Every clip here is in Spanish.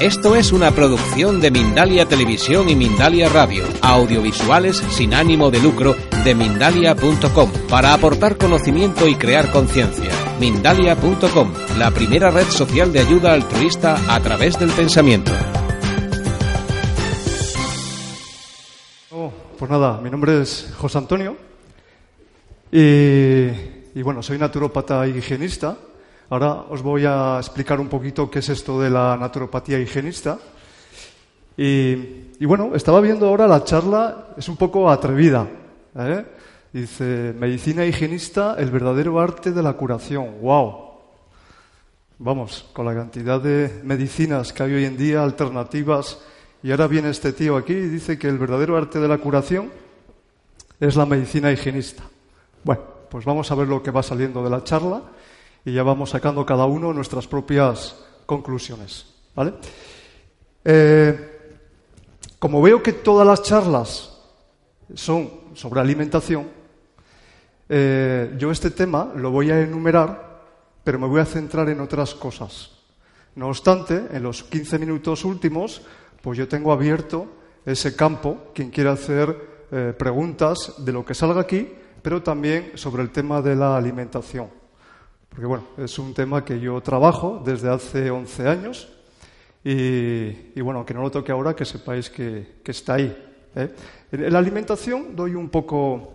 Esto es una producción de Mindalia Televisión y Mindalia Radio, audiovisuales sin ánimo de lucro de mindalia.com, para aportar conocimiento y crear conciencia. Mindalia.com, la primera red social de ayuda altruista a través del pensamiento. Oh, pues nada, mi nombre es José Antonio y, y bueno, soy naturópata y higienista. Ahora os voy a explicar un poquito qué es esto de la naturopatía higienista. Y, bueno, estaba viendo ahora la charla, es un poco atrevida. ¿eh? Dice, medicina higienista, el verdadero arte de la curación. ¡Wow! Vamos, con la cantidad de medicinas que hay hoy en día, alternativas, y ahora viene este tío aquí y dice que el verdadero arte de la curación es la medicina higienista. Bueno, pues vamos a ver lo que va saliendo de la charla y ya vamos sacando cada uno nuestras propias conclusiones. ¿vale? Eh, como veo que todas las charlas son sobre alimentación, eh, yo este tema lo voy a enumerar, pero me voy a centrar en otras cosas. No obstante, en los 15 minutos últimos, pues yo tengo abierto ese campo, quien quiera hacer eh, preguntas de lo que salga aquí, pero también sobre el tema de la alimentación. Porque bueno, es un tema que yo trabajo desde hace 11 años y, y bueno, aunque no lo toque ahora, que sepáis que, que está ahí. ¿eh? En la alimentación doy un poco,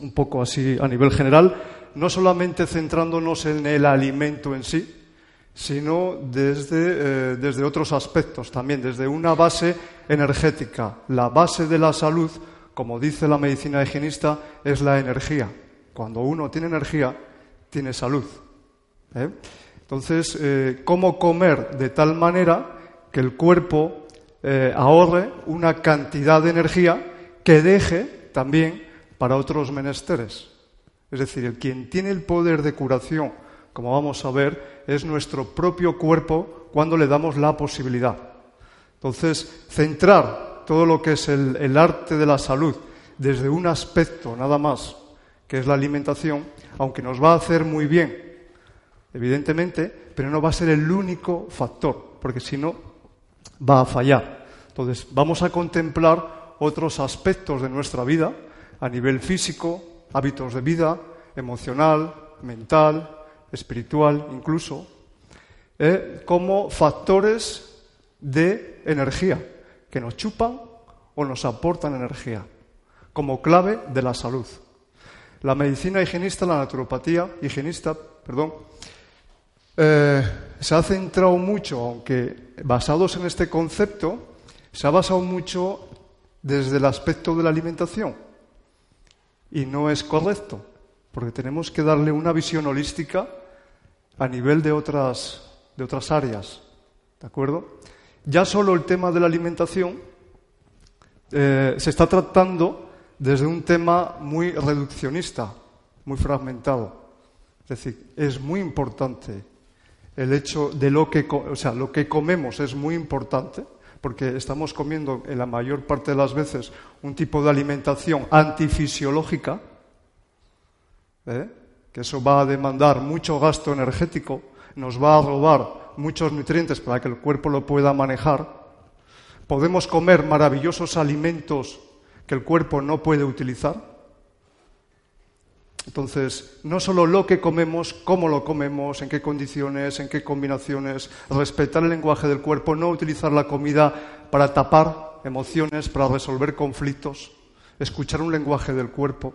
un poco así a nivel general, no solamente centrándonos en el alimento en sí, sino desde, eh, desde otros aspectos también, desde una base energética. La base de la salud, como dice la medicina higienista, es la energía. Cuando uno tiene energía, tiene salud. ¿eh? Entonces, eh, ¿cómo comer de tal manera que el cuerpo eh, ahorre una cantidad de energía que deje también para otros menesteres? Es decir, el quien tiene el poder de curación, como vamos a ver, es nuestro propio cuerpo cuando le damos la posibilidad. Entonces, centrar todo lo que es el, el arte de la salud desde un aspecto nada más, que es la alimentación, aunque nos va a hacer muy bien, evidentemente, pero no va a ser el único factor, porque si no, va a fallar. Entonces, vamos a contemplar otros aspectos de nuestra vida, a nivel físico, hábitos de vida, emocional, mental, espiritual incluso, eh, como factores de energía que nos chupan o nos aportan energía, como clave de la salud. La medicina higienista, la naturopatía higienista, perdón, eh, se ha centrado mucho, aunque basados en este concepto, se ha basado mucho desde el aspecto de la alimentación. Y no es correcto, porque tenemos que darle una visión holística a nivel de otras, de otras áreas. ¿De acuerdo? Ya solo el tema de la alimentación eh, se está tratando desde un tema muy reduccionista, muy fragmentado. Es decir, es muy importante el hecho de lo que, o sea, lo que comemos es muy importante, porque estamos comiendo en la mayor parte de las veces un tipo de alimentación antifisiológica, ¿eh? que eso va a demandar mucho gasto energético, nos va a robar muchos nutrientes para que el cuerpo lo pueda manejar. Podemos comer maravillosos alimentos que el cuerpo no puede utilizar. Entonces, no solo lo que comemos, cómo lo comemos, en qué condiciones, en qué combinaciones, respetar el lenguaje del cuerpo, no utilizar la comida para tapar emociones, para resolver conflictos, escuchar un lenguaje del cuerpo.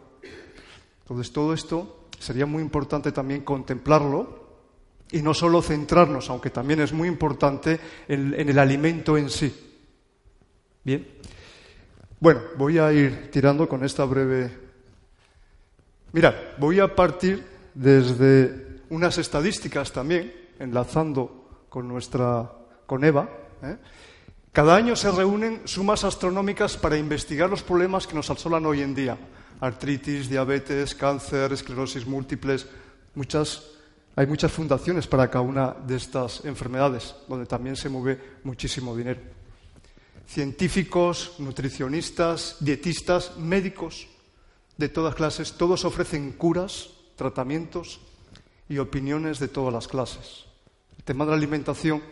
Entonces, todo esto sería muy importante también contemplarlo y no solo centrarnos, aunque también es muy importante, en, en el alimento en sí. Bien. Bueno, voy a ir tirando con esta breve Mirad, voy a partir desde unas estadísticas también, enlazando con nuestra con Eva, ¿eh? Cada año se reúnen sumas astronómicas para investigar los problemas que nos asolan hoy en día. Artritis, diabetes, cáncer, esclerosis múltiples. Muchas, hay muchas fundaciones para cada una de estas enfermedades, donde también se mueve muchísimo dinero. Científicos, nutricionistas, dietistas, médicos de todas clases, todos ofrecen curas, tratamientos y opiniones de todas las clases. El tema de la alimentación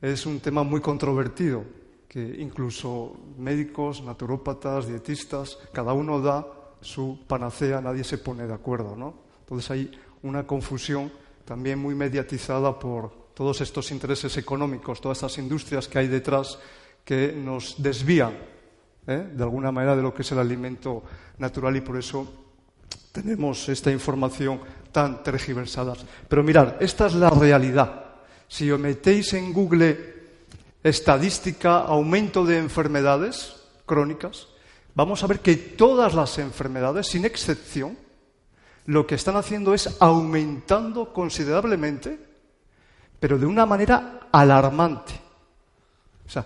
es un tema muy controvertido, que incluso médicos, naturópatas, dietistas, cada uno da su panacea, nadie se pone de acuerdo, ¿no? Entonces hay una confusión también muy mediatizada por todos estos intereses económicos, todas estas industrias que hay detrás que nos desvían ¿eh? de alguna manera de lo que es el alimento natural y por eso tenemos esta información tan tergiversada. Pero mirad, esta es la realidad. Si os metéis en Google estadística, aumento de enfermedades crónicas, vamos a ver que todas las enfermedades, sin excepción, lo que están haciendo es aumentando considerablemente, pero de una manera alarmante. O sea,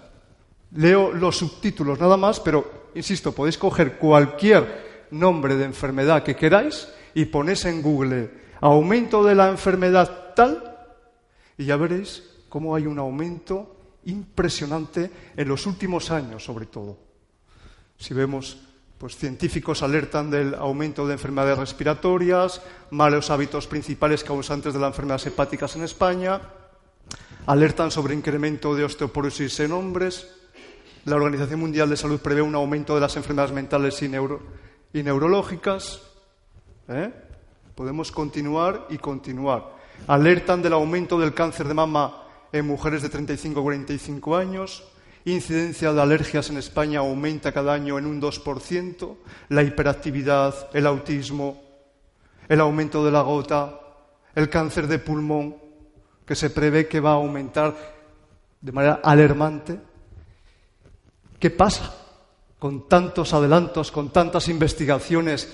leo los subtítulos nada más, pero, insisto, podéis coger cualquier nombre de enfermedad que queráis y ponéis en Google aumento de la enfermedad tal y ya veréis cómo hay un aumento impresionante en los últimos años, sobre todo. Si vemos, pues científicos alertan del aumento de enfermedades respiratorias, malos hábitos principales causantes de las enfermedades hepáticas en España, alertan sobre incremento de osteoporosis en hombres. La Organización Mundial de Salud prevé un aumento de las enfermedades mentales y, neurológicas. ¿eh? Podemos continuar y continuar alertan del aumento del cáncer de mama en mujeres de 35 a 45 años, incidencia de alergias en España aumenta cada año en un 2%, la hiperactividad, el autismo, el aumento de la gota, el cáncer de pulmón, que se prevé que va a aumentar de manera alarmante. ¿Qué pasa con tantos adelantos, con tantas investigaciones?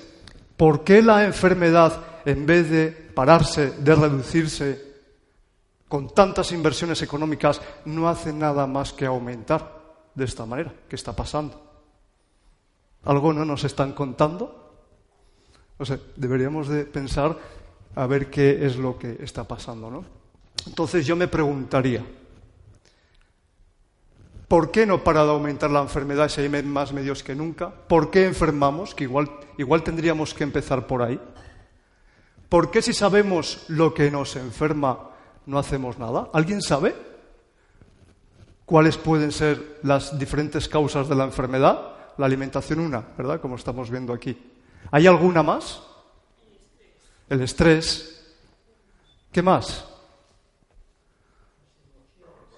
¿Por qué la enfermedad, en vez de pararse, de reducirse, con tantas inversiones económicas, no hace nada más que aumentar de esta manera. ¿Qué está pasando? ¿Algo no nos están contando? O sea, deberíamos de pensar a ver qué es lo que está pasando, ¿no? Entonces yo me preguntaría, ¿por qué no para de aumentar la enfermedad si hay más medios que nunca? ¿Por qué enfermamos? Que igual, igual tendríamos que empezar por ahí. ¿Por qué si sabemos lo que nos enferma no hacemos nada? ¿Alguien sabe cuáles pueden ser las diferentes causas de la enfermedad? La alimentación una, ¿verdad? Como estamos viendo aquí. ¿Hay alguna más? El estrés. ¿Qué más?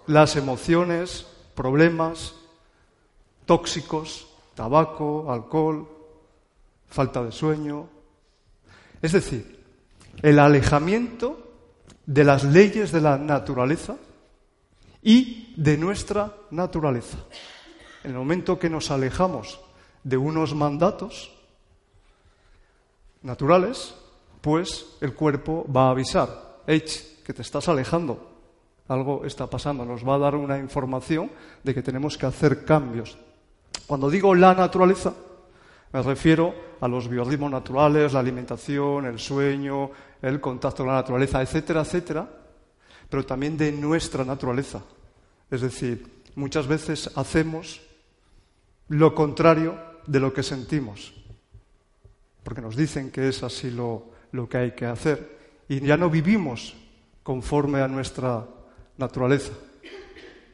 Las emociones, problemas, tóxicos, tabaco, alcohol, falta de sueño. Es decir, el alejamiento de las leyes de la naturaleza y de nuestra naturaleza. En el momento que nos alejamos de unos mandatos naturales, pues el cuerpo va a avisar, H, que te estás alejando, algo está pasando, nos va a dar una información de que tenemos que hacer cambios. Cuando digo la naturaleza, me refiero a los biorritmos naturales, la alimentación, el sueño, el contacto con la naturaleza, etcétera, etcétera, pero también de nuestra naturaleza. Es decir, muchas veces hacemos lo contrario de lo que sentimos, porque nos dicen que es así lo, que hay que hacer, y ya no vivimos conforme a nuestra naturaleza.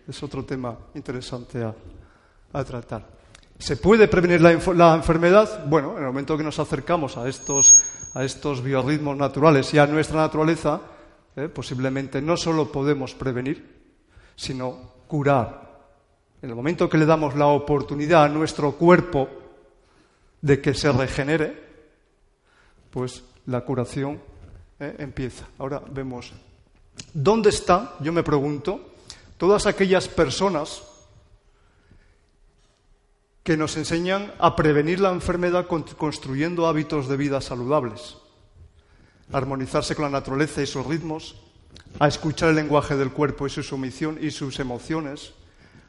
Es otro tema interesante a tratar. ¿Se puede prevenir la, enfermedad? Bueno, en el momento que nos acercamos a estos, a estos biorritmos naturales y a nuestra naturaleza, eh, posiblemente no solo podemos prevenir, sino curar. En el momento que le damos la oportunidad a nuestro cuerpo de que se regenere, pues la curación eh, empieza. Ahora vemos, ¿dónde están, yo me pregunto, todas aquellas personas que nos enseñan a prevenir la enfermedad construyendo hábitos de vida saludables, armonizarse con la naturaleza y sus ritmos, a escuchar el lenguaje del cuerpo y su sumisión y sus emociones,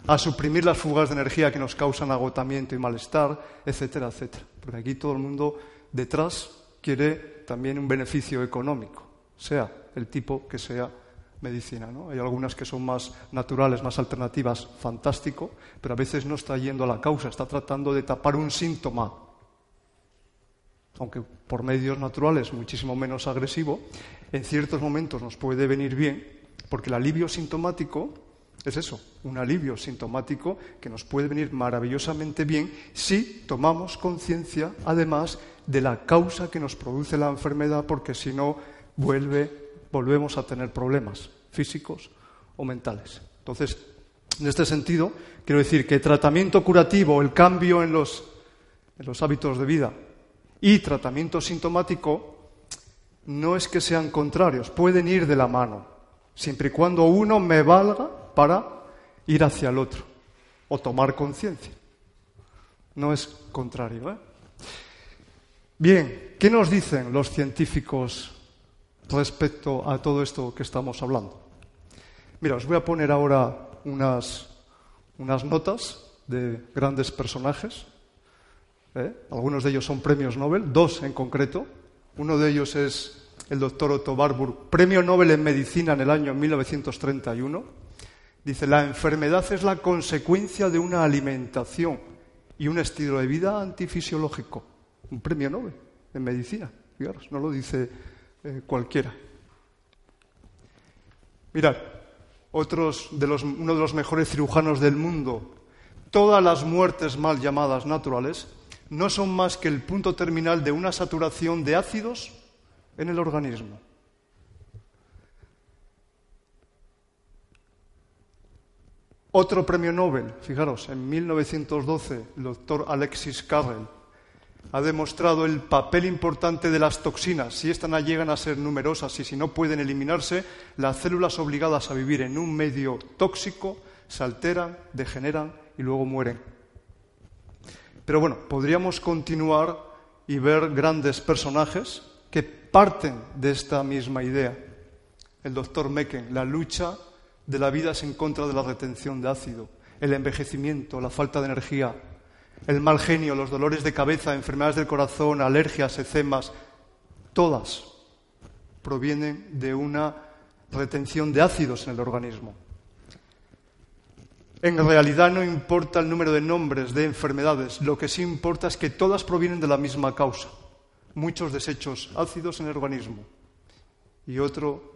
a suprimir las fugas de energía que nos causan agotamiento y malestar, etcétera, etcétera. Porque aquí todo el mundo detrás quiere también un beneficio económico, sea el tipo que sea medicina. ¿no? Hay algunas que son más naturales, más alternativas, fantástico, pero a veces no está yendo a la causa, está tratando de tapar un síntoma. Aunque por medios naturales muchísimo menos agresivo, en ciertos momentos nos puede venir bien, porque el alivio sintomático es eso, un alivio sintomático que nos puede venir maravillosamente bien si tomamos conciencia, además, de la causa que nos produce la enfermedad, porque si no, vuelve volvemos a tener problemas físicos o mentales. Entonces, en este sentido, quiero decir que tratamiento curativo, el cambio en los, hábitos de vida y tratamiento sintomático no es que sean contrarios, pueden ir de la mano, siempre y cuando uno me valga para ir hacia el otro o tomar conciencia. No es contrario. ¿eh? Bien, ¿qué nos dicen los científicos respecto a todo esto que estamos hablando. Mira, os voy a poner ahora unas, unas notas de grandes personajes. ¿eh? Algunos de ellos son premios Nobel, dos en concreto. Uno de ellos es el doctor Otto Warburg, premio Nobel en medicina en el año 1931. Dice, la enfermedad es la consecuencia de una alimentación y un estilo de vida antifisiológico. Un premio Nobel en medicina. Fijaros, no lo dice eh, cualquiera. Mirad, otros de los, uno de los mejores cirujanos del mundo, todas las muertes mal llamadas naturales no son más que el punto terminal de una saturación de ácidos en el organismo. Otro premio Nobel, fijaros, en 1912, el doctor Alexis Carrel, ha demostrado el papel importante de las toxinas. Si estas llegan a ser numerosas y si no pueden eliminarse, las células obligadas a vivir en un medio tóxico se alteran, degeneran y luego mueren. Pero bueno, podríamos continuar y ver grandes personajes que parten de esta misma idea. El doctor Mecken, la lucha de la vida es en contra de la retención de ácido, el envejecimiento, la falta de energía, el mal genio, los dolores de cabeza, enfermedades del corazón, alergias, ecemas, todas provienen de una retención de ácidos en el organismo. En realidad no importa el número de nombres de enfermedades, lo que sí importa es que todas provienen de la misma causa, muchos desechos ácidos en el organismo. Y otro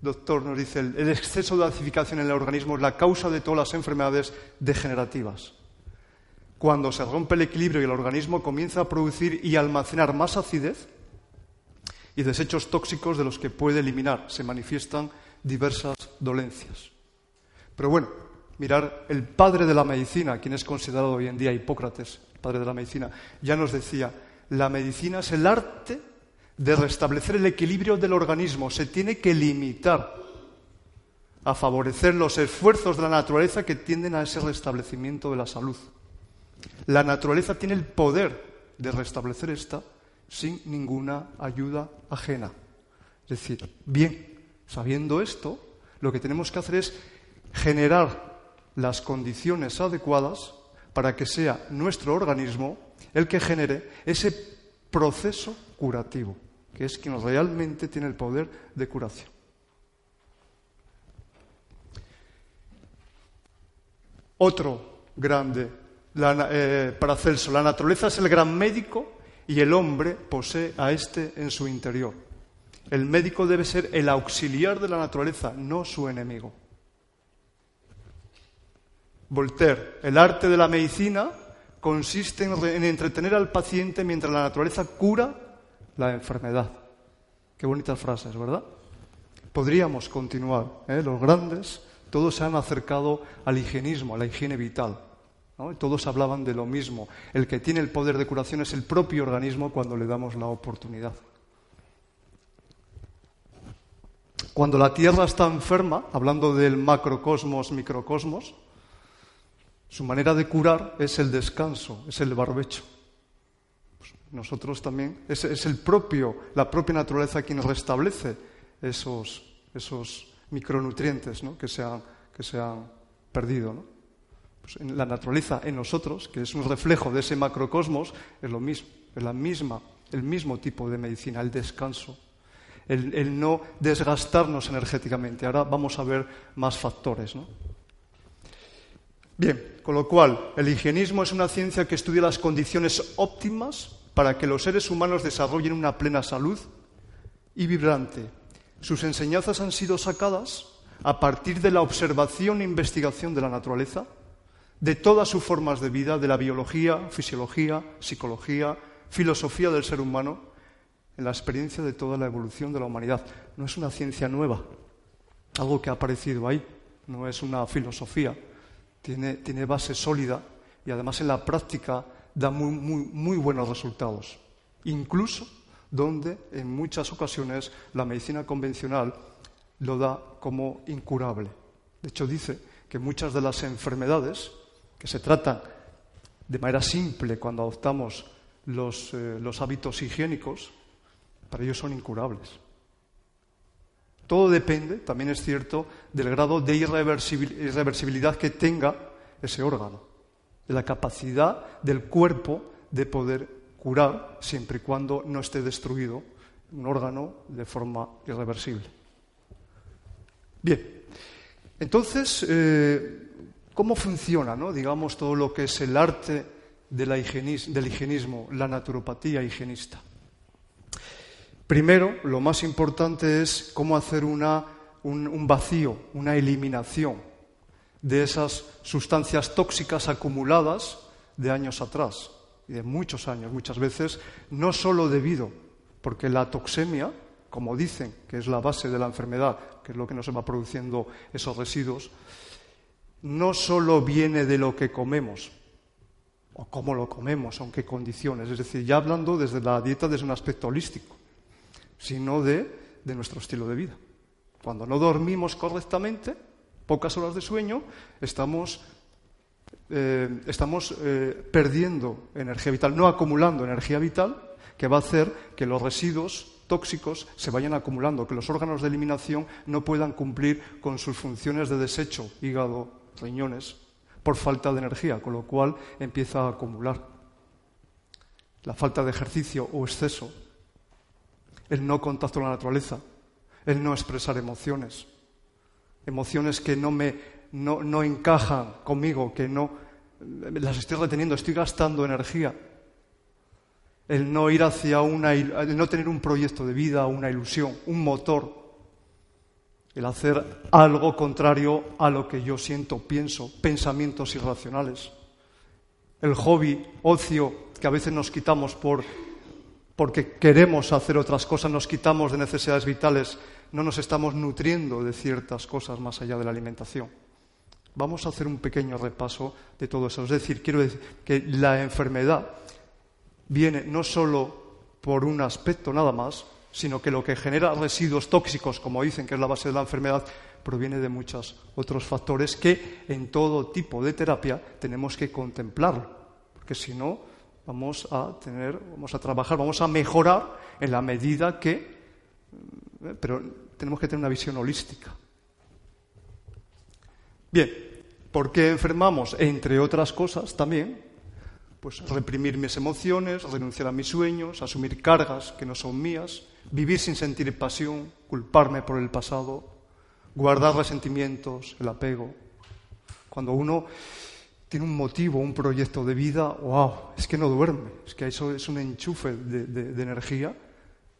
doctor nos dice, el exceso de acidificación en el organismo es la causa de todas las enfermedades degenerativas cuando se rompe el equilibrio y el organismo comienza a producir y almacenar más acidez y desechos tóxicos de los que puede eliminar, se manifiestan diversas dolencias. Pero bueno, mirar el padre de la medicina, quien es considerado hoy en día Hipócrates, padre de la medicina, ya nos decía, la medicina es el arte de restablecer el equilibrio del organismo, se tiene que limitar a favorecer los esfuerzos de la naturaleza que tienden a ese restablecimiento de la salud. La naturaleza tiene el poder de restablecer esta sin ninguna ayuda ajena. Es decir, bien, sabiendo esto, lo que tenemos que hacer es generar las condiciones adecuadas para que sea nuestro organismo el que genere ese proceso curativo, que es quien realmente tiene el poder de curación. Otro grande la, eh, la naturaleza es el gran médico y el hombre posee a éste en su interior. El médico debe ser el auxiliar de la naturaleza, no su enemigo. Voltaire, el arte de la medicina consiste en, entretener al paciente mientras la naturaleza cura la enfermedad. Qué bonitas frases, ¿verdad? Podríamos continuar. ¿eh? Los grandes, todos se han acercado al higienismo, a la higiene vital. Todos hablaban de lo mismo. El que tiene el poder de curación es el propio organismo cuando le damos la oportunidad. Cuando la Tierra está enferma, hablando del macrocosmos, microcosmos, su manera de curar es el descanso, es el barbecho. Pues nosotros también, es, es el propio, la propia naturaleza quien restablece esos esos micronutrientes que, se han, que se han perdido. Pues en la naturaleza, en nosotros, que es un reflejo de ese macrocosmos, es lo mismo, es la misma, el mismo tipo de medicina, el descanso, el, el no desgastarnos energéticamente. Ahora vamos a ver más factores. ¿no? Bien, con lo cual, el higienismo es una ciencia que estudia las condiciones óptimas para que los seres humanos desarrollen una plena salud y vibrante. Sus enseñanzas han sido sacadas a partir de la observación e investigación de la naturaleza, de todas sus formas de vida, de la biología, fisiología, psicología, filosofía del ser humano, en la experiencia de toda la evolución de la humanidad. No es una ciencia nueva, algo que ha aparecido ahí, no es una filosofía, tiene, tiene base sólida y además en la práctica da muy, muy, muy buenos resultados, incluso donde en muchas ocasiones la medicina convencional lo da como incurable. De hecho, dice que muchas de las enfermedades que se tratan de manera simple cuando adoptamos los, eh, los hábitos higiénicos, para ellos son incurables. Todo depende, también es cierto, del grado de irreversibilidad que tenga ese órgano, de la capacidad del cuerpo de poder curar siempre y cuando no esté destruido un órgano de forma irreversible. Bien, entonces, eh, ¿cómo funciona, no? digamos, todo lo que es el arte del higienismo, la naturopatía higienista? Primero, lo más importante es cómo hacer una, un vacío, una eliminación de esas sustancias tóxicas acumuladas de años atrás y de muchos años, muchas veces, no solo debido, porque la toxemia, como dicen, que es la base de la enfermedad, que es lo que nos va produciendo esos residuos, no solo viene de lo que comemos, o cómo lo comemos, en qué condiciones, es decir, ya hablando desde la dieta desde un aspecto holístico, sino de, de nuestro estilo de vida. Cuando no dormimos correctamente, pocas horas de sueño, estamos eh, estamos eh, perdiendo energía vital, no acumulando energía vital, que va a hacer que los residuos tóxicos se vayan acumulando, que los órganos de eliminación no puedan cumplir con sus funciones de desecho, hígado, riñones, por falta de energía, con lo cual empieza a acumular. La falta de ejercicio o exceso, el no contacto con la naturaleza, el no expresar emociones, emociones que no me no, no encajan conmigo, que no las estoy reteniendo, estoy gastando energía. El no ir hacia una, el no tener un proyecto de vida, una ilusión, un motor. El hacer algo contrario a lo que yo siento, pienso, pensamientos irracionales. El hobby, ocio, que a veces nos quitamos por, porque queremos hacer otras cosas, nos quitamos de necesidades vitales, no nos estamos nutriendo de ciertas cosas más allá de la alimentación. Vamos a hacer un pequeño repaso de todo eso. Es decir, quiero decir que la enfermedad viene no solo por un aspecto nada más, sino que lo que genera residuos tóxicos, como dicen que es la base de la enfermedad, proviene de muchos otros factores que en todo tipo de terapia tenemos que contemplarlo, porque si no vamos a tener, vamos a trabajar, vamos a mejorar en la medida que, eh, pero tenemos que tener una visión holística. Bien, ¿por qué enfermamos? Entre otras cosas también, pues reprimir mis emociones, renunciar a mis sueños, asumir cargas que no son mías, vivir sin sentir pasión, culparme por el pasado, guardar resentimientos, el apego. Cuando uno tiene un motivo, un proyecto de vida, wow, es que no duerme, es que eso es un enchufe de, energía.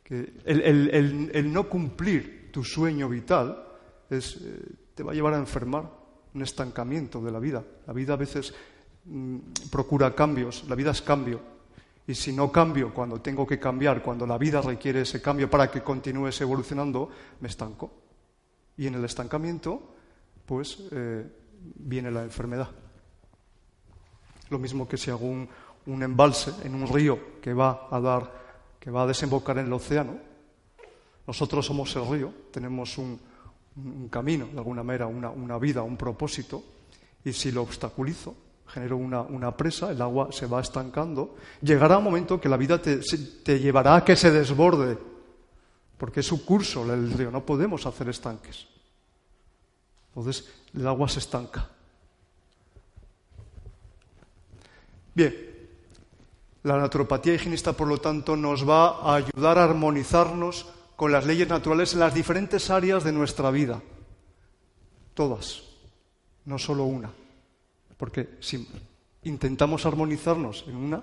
Que el, no cumplir tu sueño vital eh, te va a llevar a enfermar un estancamiento de la vida. La vida a veces mm, procura cambios, la vida es cambio. Y si no cambio cuando tengo que cambiar, cuando la vida requiere ese cambio para que continúes evolucionando, me estanco. Y en el estancamiento, pues eh, viene la enfermedad. Lo mismo que si hago un, embalse en un río que va a dar, que va a desembocar en el océano. Nosotros somos el río, tenemos un, camino, de alguna manera, una, vida, un propósito, y si lo obstaculizo, genero una, presa, el agua se va estancando, llegará un momento que la vida te, te llevará a que se desborde porque es su curso el río, no podemos hacer estanques. Entonces el agua se estanca. Bien, la naturopatía higienista, por lo tanto, nos va a ayudar a armonizarnos con las leyes naturales en las diferentes áreas de nuestra vida. Todas, no solo una. Porque si intentamos armonizarnos en una,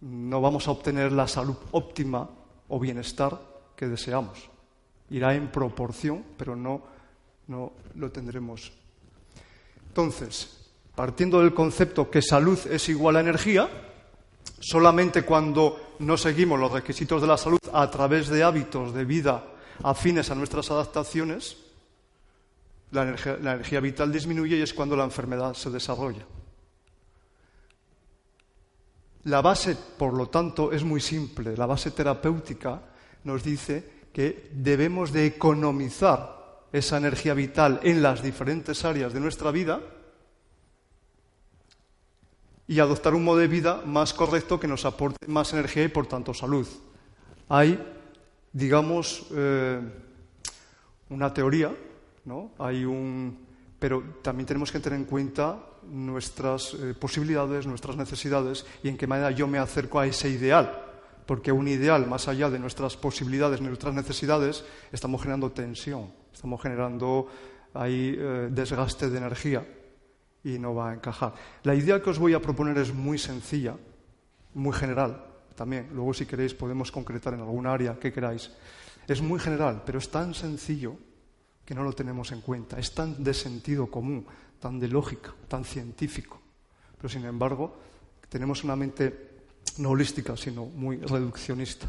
no vamos a obtener la salud óptima o bienestar que deseamos. Irá en proporción, pero no, no lo tendremos. Entonces, partiendo del concepto que salud es igual a energía, solamente cuando no seguimos los requisitos de la salud a través de hábitos de vida afines a nuestras adaptaciones, la energía, vital disminuye y es cuando la enfermedad se desarrolla. La base, por lo tanto, es muy simple. La base terapéutica nos dice que debemos de economizar esa energía vital en las diferentes áreas de nuestra vida y adoptar un modo de vida más correcto que nos aporte más energía y, por tanto, salud. Hay, digamos, eh, una teoría, ¿no? Hay un, pero también tenemos que tener en cuenta nuestras eh, posibilidades, nuestras necesidades y en qué manera yo me acerco a ese ideal. Porque un ideal, más allá de nuestras posibilidades, nuestras necesidades, estamos generando tensión, estamos generando ahí eh, desgaste de energía y no va a encajar. La idea que os voy a proponer es muy sencilla, muy general también. Luego, si queréis, podemos concretar en algún área que queráis. Es muy general, pero es tan sencillo que no lo tenemos en cuenta. Es tan de sentido común, tan de lógica, tan científico. Pero, sin embargo, tenemos una mente no holística, sino muy reduccionista.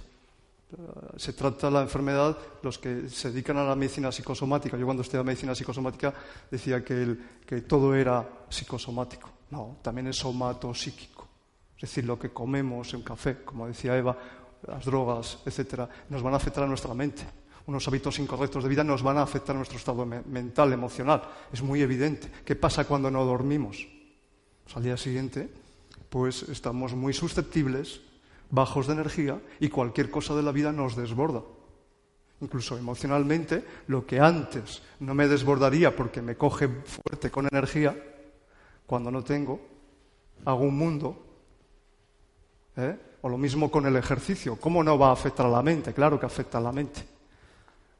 Se trata la enfermedad, los que se dedican a la medicina psicosomática, yo cuando estudiaba medicina psicosomática decía que, que todo era psicosomático. No, también es somatopsíquico. Es decir, lo que comemos en café, como decía Eva, las drogas, etcétera, nos van a afectar a nuestra mente. Unos hábitos incorrectos de vida nos van a afectar nuestro estado mental, emocional. Es muy evidente. ¿Qué pasa cuando no dormimos? Pues al día siguiente, pues estamos muy susceptibles bajos de energía y cualquier cosa de la vida nos desborda. Incluso emocionalmente, lo que antes no me desbordaría porque me coge fuerte con energía, cuando no tengo, hago un mundo. ¿eh? O lo mismo con el ejercicio. ¿Cómo no va a afectar a la mente? Claro que afecta a la mente.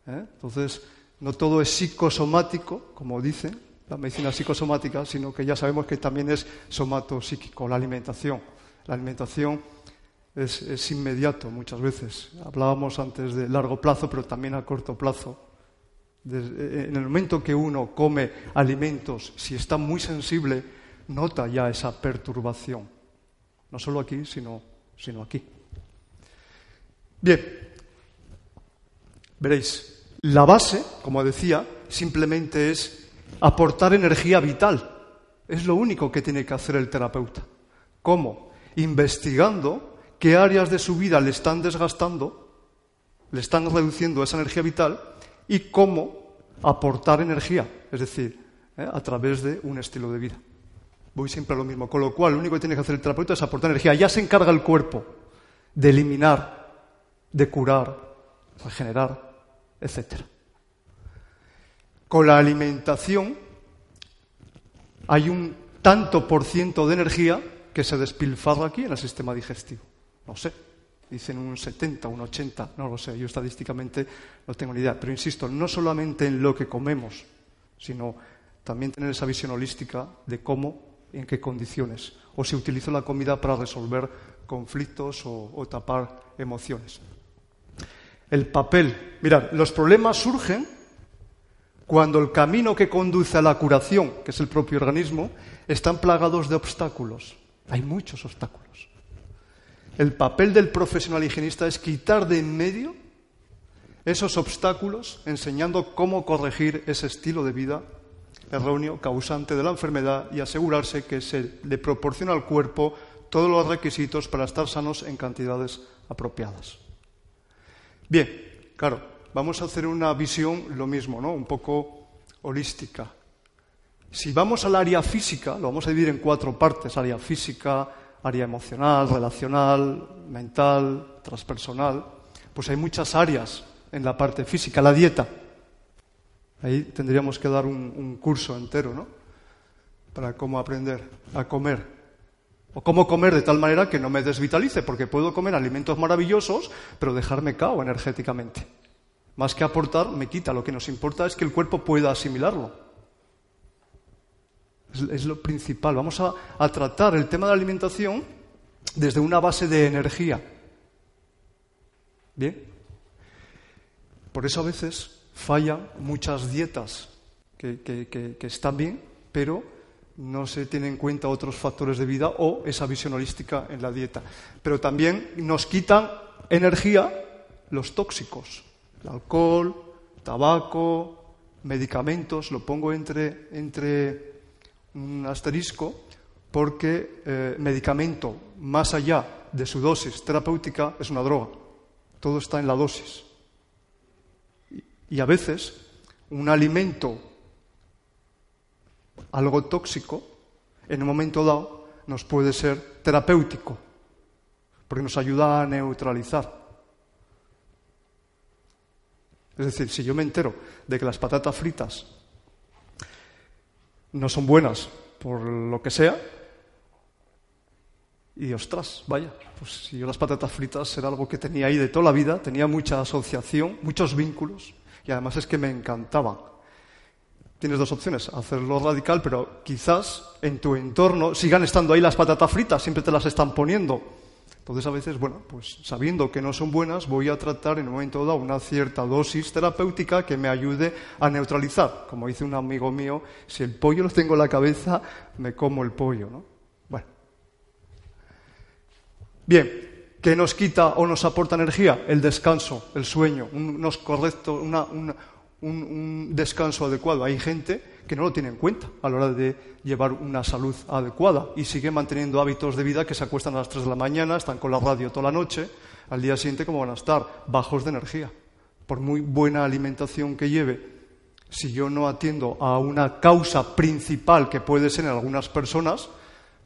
¿Eh? Entonces, no todo es psicosomático, como dice la medicina psicosomática, sino que ya sabemos que también es somatopsíquico, la alimentación. La alimentación es, inmediato muchas veces. Hablábamos antes de largo plazo, pero también a corto plazo. en el momento que uno come alimentos, si está muy sensible, nota ya esa perturbación. No solo aquí, sino, sino aquí. Bien, veréis, la base, como decía, simplemente es aportar energía vital. Es lo único que tiene que hacer el terapeuta. ¿Cómo? Investigando qué áreas de su vida le están desgastando, le están reduciendo esa energía vital y cómo aportar energía, es decir, ¿eh? a través de un estilo de vida. Voy siempre a lo mismo, con lo cual lo único que tiene que hacer el terapeuta es aportar energía. Ya se encarga el cuerpo de eliminar, de curar, regenerar, etc. Con la alimentación hay un tanto por ciento de energía que se despilfarra aquí en el sistema digestivo. No sé, dicen un 70, un 80, no lo sé, yo estadísticamente no tengo ni idea. Pero insisto, no solamente en lo que comemos, sino también tener esa visión holística de cómo y en qué condiciones. O si utilizo la comida para resolver conflictos o, o tapar emociones. El papel. Mirad, los problemas surgen cuando el camino que conduce a la curación, que es el propio organismo, están plagados de obstáculos. Hay muchos obstáculos. El papel del profesional higienista es quitar de en medio esos obstáculos, enseñando cómo corregir ese estilo de vida erróneo causante de la enfermedad y asegurarse que se le proporciona al cuerpo todos los requisitos para estar sanos en cantidades apropiadas. Bien, claro, vamos a hacer una visión lo mismo, ¿no? Un poco holística. Si vamos al área física, lo vamos a dividir en cuatro partes, área física, área emocional, relacional, mental, transpersonal. Pues hay muchas áreas en la parte física, la dieta. Ahí tendríamos que dar un, un curso entero, ¿no? Para cómo aprender a comer. O cómo comer de tal manera que no me desvitalice, porque puedo comer alimentos maravillosos, pero dejarme cao energéticamente. Más que aportar, me quita. Lo que nos importa es que el cuerpo pueda asimilarlo. Es, lo principal. Vamos a, tratar el tema de la alimentación desde una base de energía. Bien. Por eso a veces fallan muchas dietas que, que, están bien, pero no se tienen en cuenta otros factores de vida o esa visión holística en la dieta. Pero también nos quitan energía los tóxicos el alcohol, tabaco, medicamentos, lo pongo entre, entre un asterisco porque eh, medicamento más allá de su dosis terapéutica es una droga. Todo está en la dosis. Y, y a veces un alimento algo tóxico en un momento dado nos puede ser terapéutico porque nos ayuda a neutralizar. Es decir, si yo me entero de que las patatas fritas no son buenas por lo que sea, y ostras, vaya, pues si yo las patatas fritas era algo que tenía ahí de toda la vida, tenía mucha asociación, muchos vínculos, y además es que me encantaba. Tienes dos opciones, hacerlo radical, pero quizás en tu entorno sigan estando ahí las patatas fritas, siempre te las están poniendo. Entonces, a veces, bueno, pues sabiendo que no son buenas, voy a tratar en un momento dado una cierta dosis terapéutica que me ayude a neutralizar. Como dice un amigo mío, si el pollo lo tengo en la cabeza, me como el pollo, ¿no? Bueno. Bien, ¿qué nos quita o nos aporta energía? El descanso, el sueño, un, unos correcto, una, un, descanso adecuado. Hay gente que no lo tiene en cuenta a la hora de llevar una salud adecuada y sigue manteniendo hábitos de vida que se acuestan a las 3 de la mañana, están con la radio toda la noche, al día siguiente cómo van a estar, bajos de energía. Por muy buena alimentación que lleve, si yo no atiendo a una causa principal que puede ser en algunas personas,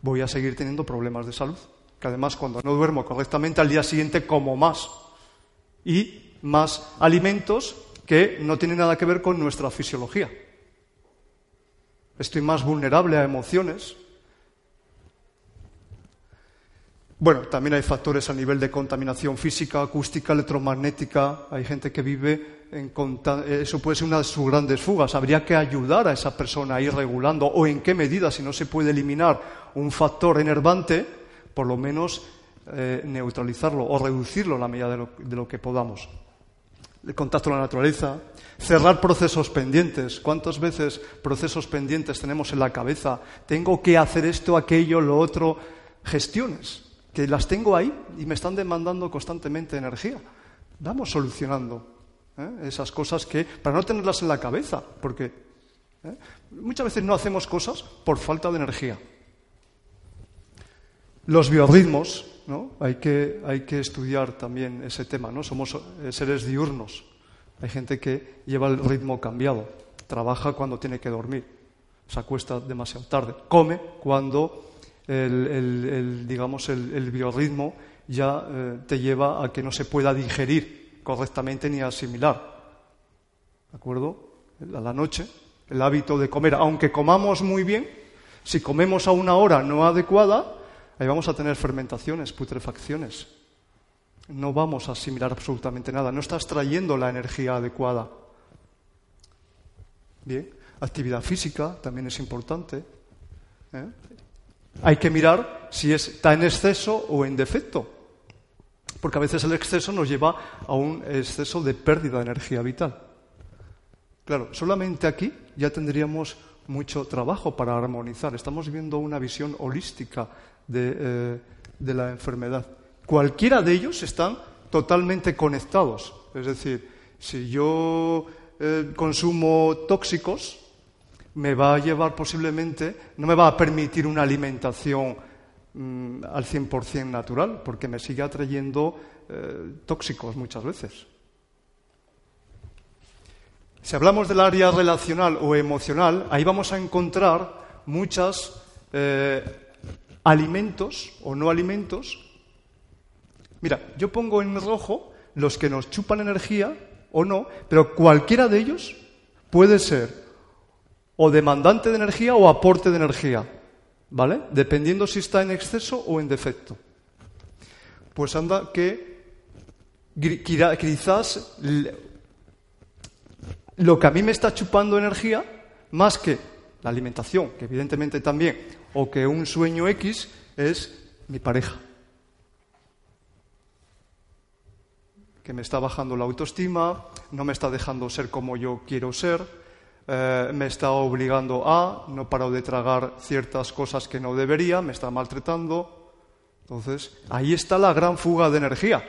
voy a seguir teniendo problemas de salud. Que además cuando no duermo correctamente al día siguiente como más. Y más alimentos que no tienen nada que ver con nuestra fisiología estoy más vulnerable a emociones. Bueno, también hay factores a nivel de contaminación física, acústica, electromagnética. Hay gente que vive en eso puede ser una de sus grandes fugas. Habría que ayudar a esa persona a ir regulando o en qué medida, si no se puede eliminar un factor enervante, por lo menos eh, neutralizarlo o reducirlo a la medida de lo que podamos. El contacto con la naturaleza, Cerrar procesos pendientes. ¿Cuántas veces procesos pendientes tenemos en la cabeza? Tengo que hacer esto, aquello, lo otro. Gestiones que las tengo ahí y me están demandando constantemente energía. Vamos solucionando ¿eh? esas cosas que, para no tenerlas en la cabeza, porque ¿eh? muchas veces no hacemos cosas por falta de energía. Los biorritmos, ¿no? hay, que, hay que estudiar también ese tema, ¿no? Somos eh, seres diurnos. Hay gente que lleva el ritmo cambiado, trabaja cuando tiene que dormir, se acuesta demasiado tarde, come cuando el, digamos, el, biorritmo ya eh, te lleva a que no se pueda digerir correctamente ni asimilar. ¿De acuerdo? A la noche, el hábito de comer, aunque comamos muy bien, si comemos a una hora no adecuada, ahí vamos a tener fermentaciones, putrefacciones no vamos a asimilar absolutamente nada, no estás trayendo la energía adecuada. Bien, actividad física también es importante. ¿eh? Hay que mirar si está en exceso o en defecto, porque a veces el exceso nos lleva a un exceso de pérdida de energía vital. Claro, solamente aquí ya tendríamos mucho trabajo para armonizar. Estamos viendo una visión holística de, eh, de la enfermedad cualquiera de ellos están totalmente conectados. Es decir, si yo eh, consumo tóxicos, me va a llevar posiblemente, no me va a permitir una alimentación mm, al 100% natural, porque me sigue atrayendo eh, tóxicos muchas veces. Si hablamos del área relacional o emocional, ahí vamos a encontrar muchos eh, alimentos o no alimentos Mira, yo pongo en rojo los que nos chupan energía o no, pero cualquiera de ellos puede ser o demandante de energía o aporte de energía, ¿vale? Dependiendo si está en exceso o en defecto. Pues anda que quizás lo que a mí me está chupando energía, más que la alimentación, que evidentemente también, o que un sueño X, es mi pareja. Que me está bajando la autoestima, no me está dejando ser como yo quiero ser, eh, me está obligando a, no paro de tragar ciertas cosas que no debería, me está maltratando. Entonces, ahí está la gran fuga de energía.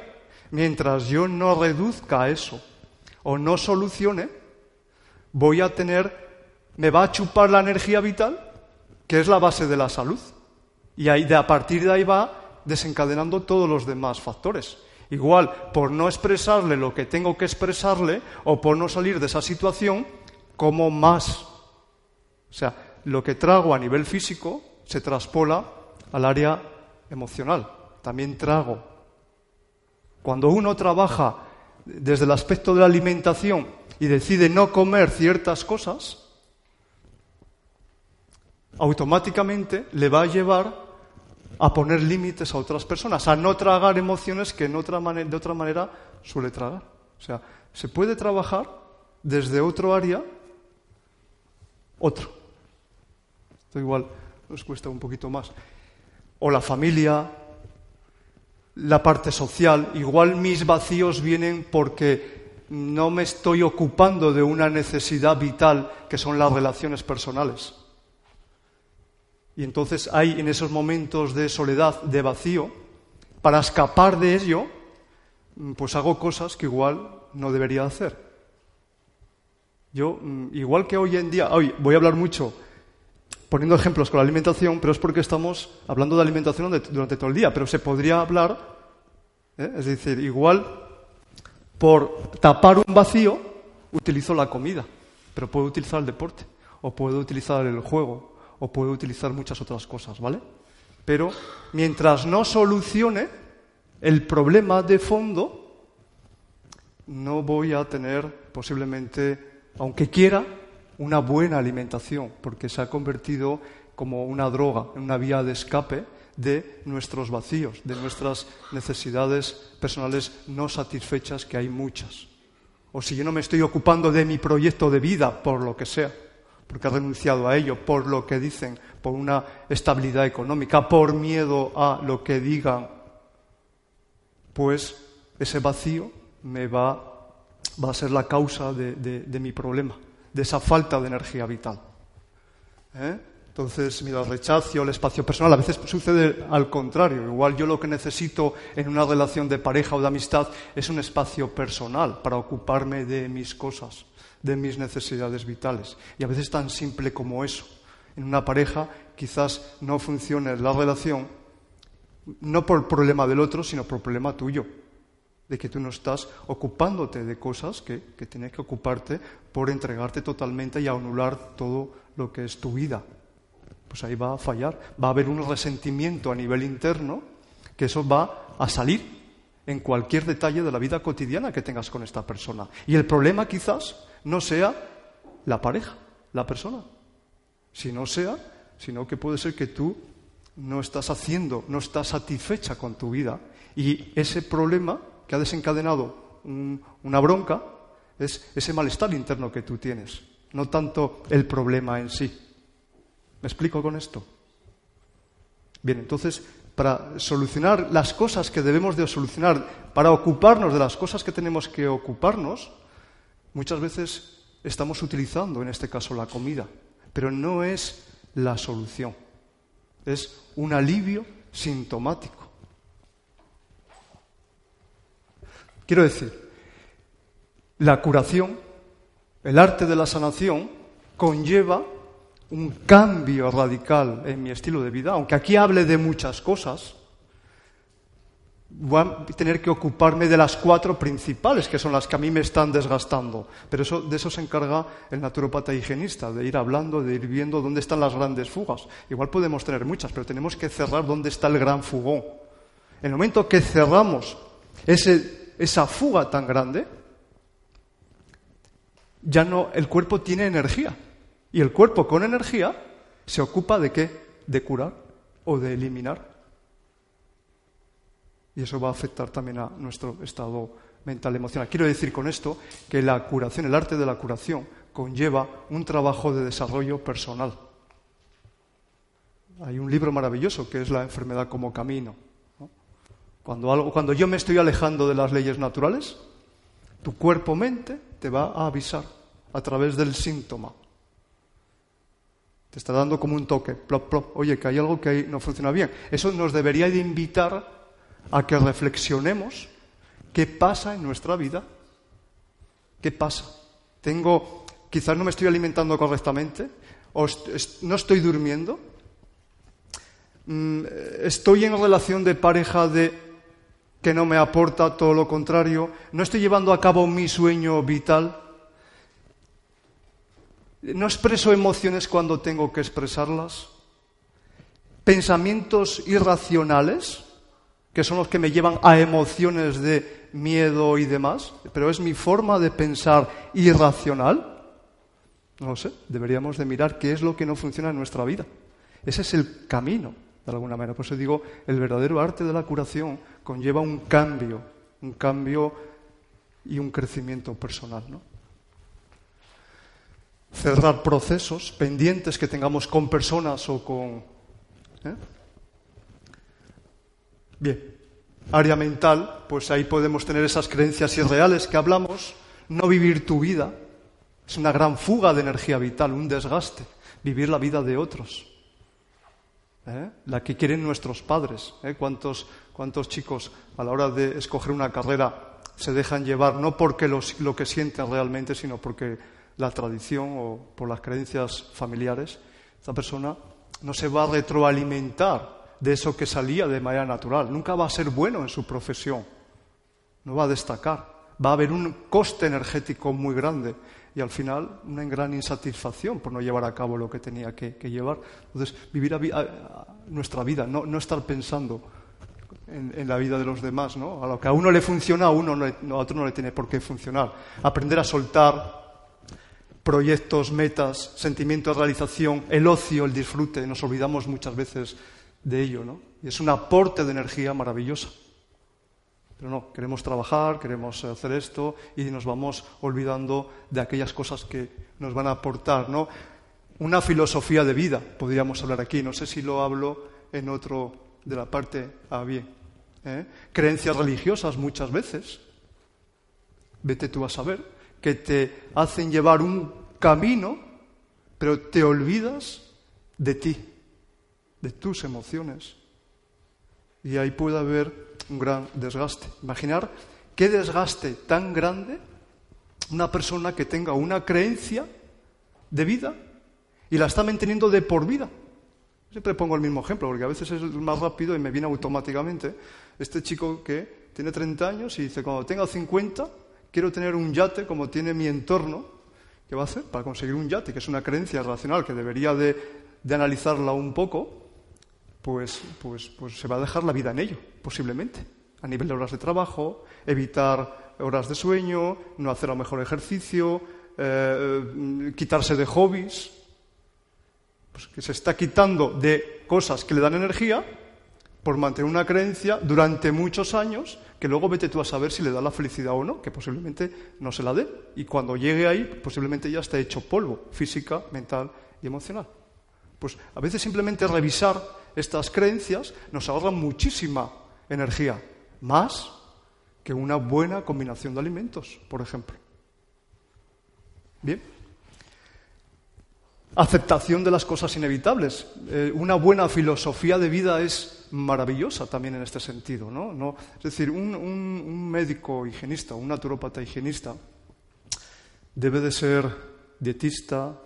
Mientras yo no reduzca eso o no solucione, voy a tener, me va a chupar la energía vital, que es la base de la salud. Y de, a partir de ahí va desencadenando todos los demás factores. Igual, por no expresarle lo que tengo que expresarle o por no salir de esa situación, como más. O sea, lo que trago a nivel físico se traspola al área emocional. También trago. Cuando uno trabaja desde el aspecto de la alimentación y decide no comer ciertas cosas, automáticamente le va a llevar a poner límites a otras personas, a no tragar emociones que de otra manera suele tragar. O sea, se puede trabajar desde otro área, otro. Esto igual nos cuesta un poquito más. O la familia, la parte social, igual mis vacíos vienen porque no me estoy ocupando de una necesidad vital que son las relaciones personales. Y entonces hay en esos momentos de soledad, de vacío, para escapar de ello, pues hago cosas que igual no debería hacer. Yo, mm, igual que hoy en día, hoy voy a hablar mucho poniendo ejemplos con la alimentación, pero es porque estamos hablando de alimentación durante todo el día, pero se podría hablar, ¿eh? es decir, igual por tapar un vacío, utilizo la comida, pero puedo utilizar el deporte, o puedo utilizar el juego, o puedo utilizar muchas otras cosas, ¿vale? Pero mientras no solucione el problema de fondo, no voy a tener posiblemente, aunque quiera, una buena alimentación, porque se ha convertido como una droga, en una vía de escape de nuestros vacíos, de nuestras necesidades personales no satisfechas, que hay muchas. O si yo no me estoy ocupando de mi proyecto de vida, por lo que sea, porque he renunciado a ello, por lo que dicen, por una estabilidad económica, por miedo a lo que digan, pues ese vacío me va, a ser la causa de, de mi problema, de esa falta de energía vital. ¿Eh? Entonces, mira, el rechazo, el espacio personal, a veces sucede al contrario. Igual yo lo que necesito en una relación de pareja o de amistad es un espacio personal para ocuparme de mis cosas, de mis necesidades vitales. Y a veces tan simple como eso. En una pareja quizás no funcione la relación, no por problema del otro, sino por problema tuyo de que tú no estás ocupándote de cosas que, que tienes que ocuparte por entregarte totalmente y anular todo lo que es tu vida pues ahí va a fallar. Va a haber un resentimiento a nivel interno que eso va a salir en cualquier detalle de la vida cotidiana que tengas con esta persona. Y el problema quizás no sea la pareja, la persona, sino sea, sino que puede ser que tú no estás haciendo, no estás satisfecha con tu vida. Y ese problema que ha desencadenado una bronca es ese malestar interno que tú tienes, no tanto el problema en sí. ¿Me explico con esto? Bien, entonces, para solucionar las cosas que debemos de solucionar, para ocuparnos de las cosas que tenemos que ocuparnos, muchas veces estamos utilizando, en este caso, la comida, pero no es la solución, es un alivio sintomático. Quiero decir, la curación, el arte de la sanación, conlleva un cambio radical en mi estilo de vida, aunque aquí hable de muchas cosas, voy a tener que ocuparme de las cuatro principales, que son las que a mí me están desgastando. Pero eso, de eso se encarga el naturopata higienista, de ir hablando, de ir viendo dónde están las grandes fugas. Igual podemos tener muchas, pero tenemos que cerrar dónde está el gran fugón. En el momento que cerramos ese esa fuga tan grande, ya no, el cuerpo tiene energía. Y el cuerpo con energía se ocupa de qué? De curar o de eliminar. Y eso va a afectar también a nuestro estado mental emocional. Quiero decir con esto que la curación, el arte de la curación, conlleva un trabajo de desarrollo personal. Hay un libro maravilloso que es La enfermedad como camino. Cuando, algo, cuando yo me estoy alejando de las leyes naturales, tu cuerpo-mente te va a avisar a través del síntoma. Te está dando como un toque, plop, plop, oye, que hay algo que no funciona bien. Eso nos debería de invitar a que reflexionemos qué pasa en nuestra vida. ¿Qué pasa? Tengo, quizás no me estoy alimentando correctamente, o no estoy durmiendo, mm, estoy en relación de pareja de que no me aporta todo lo contrario, no estoy llevando a cabo mi sueño vital, no expreso emociones cuando tengo que expresarlas, pensamientos irracionales, que son los que me llevan a emociones de miedo y demás, pero es mi forma de pensar irracional. No lo sé, deberíamos de mirar qué es lo que no funciona en nuestra vida. Ese es el camino, de alguna manera. Por eso digo, el verdadero arte de la curación conlleva un cambio, un cambio y un crecimiento personal. ¿no? Cerrar procesos pendientes que tengamos con personas o con... ¿eh? Bien, área mental, pues ahí podemos tener esas creencias irreales que hablamos, no vivir tu vida, es una gran fuga de energía vital, un desgaste, vivir la vida de otros. ¿eh? La que quieren nuestros padres. ¿eh? ¿Cuántos, ¿Cuántos chicos a la hora de escoger una carrera se dejan llevar no porque lo que sienten realmente, sino porque la tradición o por las creencias familiares? Esta persona no se va a retroalimentar de eso que salía de manera natural. Nunca va a ser bueno en su profesión. No va a destacar. Va a haber un coste energético muy grande y al final una gran insatisfacción por no llevar a cabo lo que tenía que, llevar. Entonces, vivir nuestra vida, no, no estar pensando en, la vida de los demás, ¿no? A lo que a uno le funciona, a uno no, a otro no le tiene por qué funcionar. Aprender a soltar proyectos, metas, sentimientos de realización, el ocio, el disfrute, nos olvidamos muchas veces de ello, ¿no? Y es un aporte de energía maravillosa. Pero no, queremos trabajar, queremos hacer esto y nos vamos olvidando de aquellas cosas que nos van a aportar, ¿no? Una filosofía de vida, podríamos hablar aquí, no sé si lo hablo en otro de la parte A bien. ¿eh? creencias religiosas muchas veces, vete tú a saber, que te hacen llevar un camino, pero te olvidas de ti, de tus emociones. Y ahí puede haber un gran desgaste. Imaginar qué desgaste tan grande una persona que tenga una creencia de vida y la está manteniendo de por vida. Siempre pongo el mismo ejemplo, porque a veces es más rápido y me viene automáticamente. Este chico que tiene 30 años y dice, cuando tenga 50, quiero tener un yate como tiene mi entorno. ¿Qué va a hacer para conseguir un yate? Que es una creencia racional que debería de, analizarla un poco. Pues, pues, pues se va a dejar la vida en ello, posiblemente. A nivel de horas de trabajo, evitar horas de sueño, no hacer el mejor ejercicio, eh, quitarse de hobbies, pues, que se está quitando de cosas que le dan energía por mantener una creencia durante muchos años que luego vete tú a saber si le da la felicidad o no, que posiblemente no se la dé. Y cuando llegue ahí, posiblemente ya esté hecho polvo, física, mental y emocional. Pues a veces simplemente revisar estas creencias nos ahorra muchísima energía, más que una buena combinación de alimentos, por ejemplo. Bien aceptación de las cosas inevitables. Eh, una buena filosofía de vida es maravillosa también en este sentido. ¿no? es decir, un, médico higienista, un naturópata higienista, debe de ser dietista,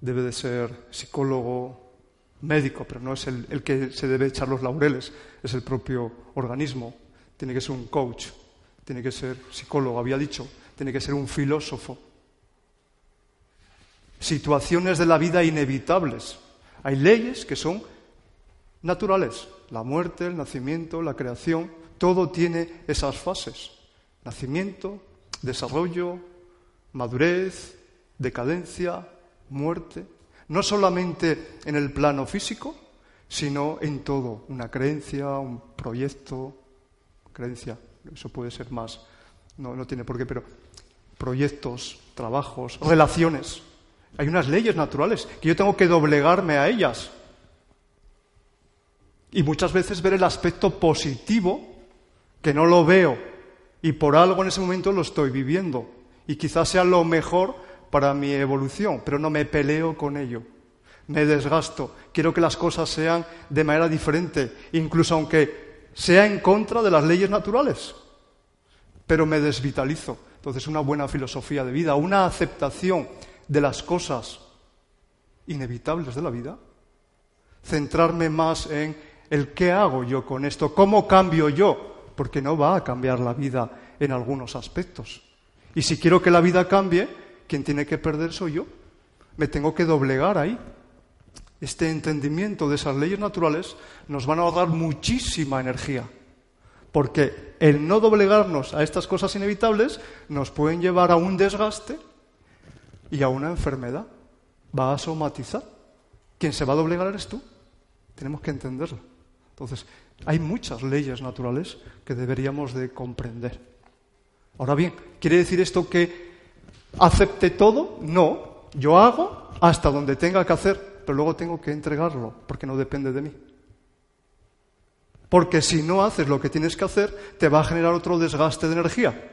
debe de ser psicólogo, médico, pero no es el, el que se debe echar los laureles, es el propio organismo. Tiene que ser un coach, tiene que ser psicólogo, había dicho, tiene que ser un filósofo situaciones de la vida inevitables. Hay leyes que son naturales. La muerte, el nacimiento, la creación, todo tiene esas fases. Nacimiento, desarrollo, madurez, decadencia, muerte. No solamente en el plano físico, sino en todo. Una creencia, un proyecto, creencia, eso puede ser más, no, no tiene por qué, pero proyectos, trabajos, relaciones. Hay unas leyes naturales que yo tengo que doblegarme a ellas. Y muchas veces ver el aspecto positivo, que no lo veo, y por algo en ese momento lo estoy viviendo. Y quizás sea lo mejor para mi evolución, pero no me peleo con ello. Me desgasto. Quiero que las cosas sean de manera diferente, incluso aunque sea en contra de las leyes naturales. Pero me desvitalizo. Entonces, una buena filosofía de vida, una aceptación de las cosas inevitables de la vida, centrarme más en el qué hago yo con esto, cómo cambio yo, porque no va a cambiar la vida en algunos aspectos. Y si quiero que la vida cambie, quien tiene que perder soy yo. Me tengo que doblegar ahí. Este entendimiento de esas leyes naturales nos van a ahorrar muchísima energía, porque el no doblegarnos a estas cosas inevitables nos pueden llevar a un desgaste y a una enfermedad. Va a somatizar. Quien se va a doblegar eres tú. Tenemos que entenderlo. Entonces, hay muchas leyes naturales que deberíamos de comprender. Ahora bien, ¿quiere decir esto que acepte todo? No, yo hago hasta donde tenga que hacer, pero luego tengo que entregarlo, porque no depende de mí. Porque si no haces lo que tienes que hacer, te va a generar otro desgaste de energía.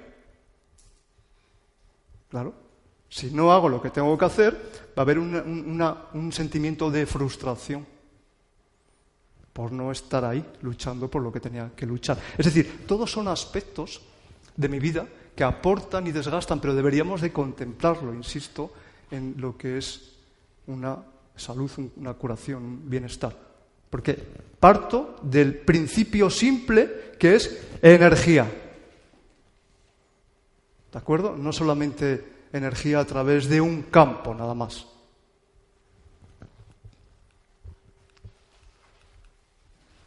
Claro. Si no hago lo que tengo que hacer, va a haber un sentimiento de frustración por no estar ahí luchando por lo que tenía que luchar. Es decir, todos son aspectos de mi vida que aportan y desgastan, pero deberíamos de contemplarlo, insisto, en lo que es una salud, una curación, un bienestar. Porque parto del principio simple que es energía. ¿De acuerdo? No solamente energía a través de un campo, nada más.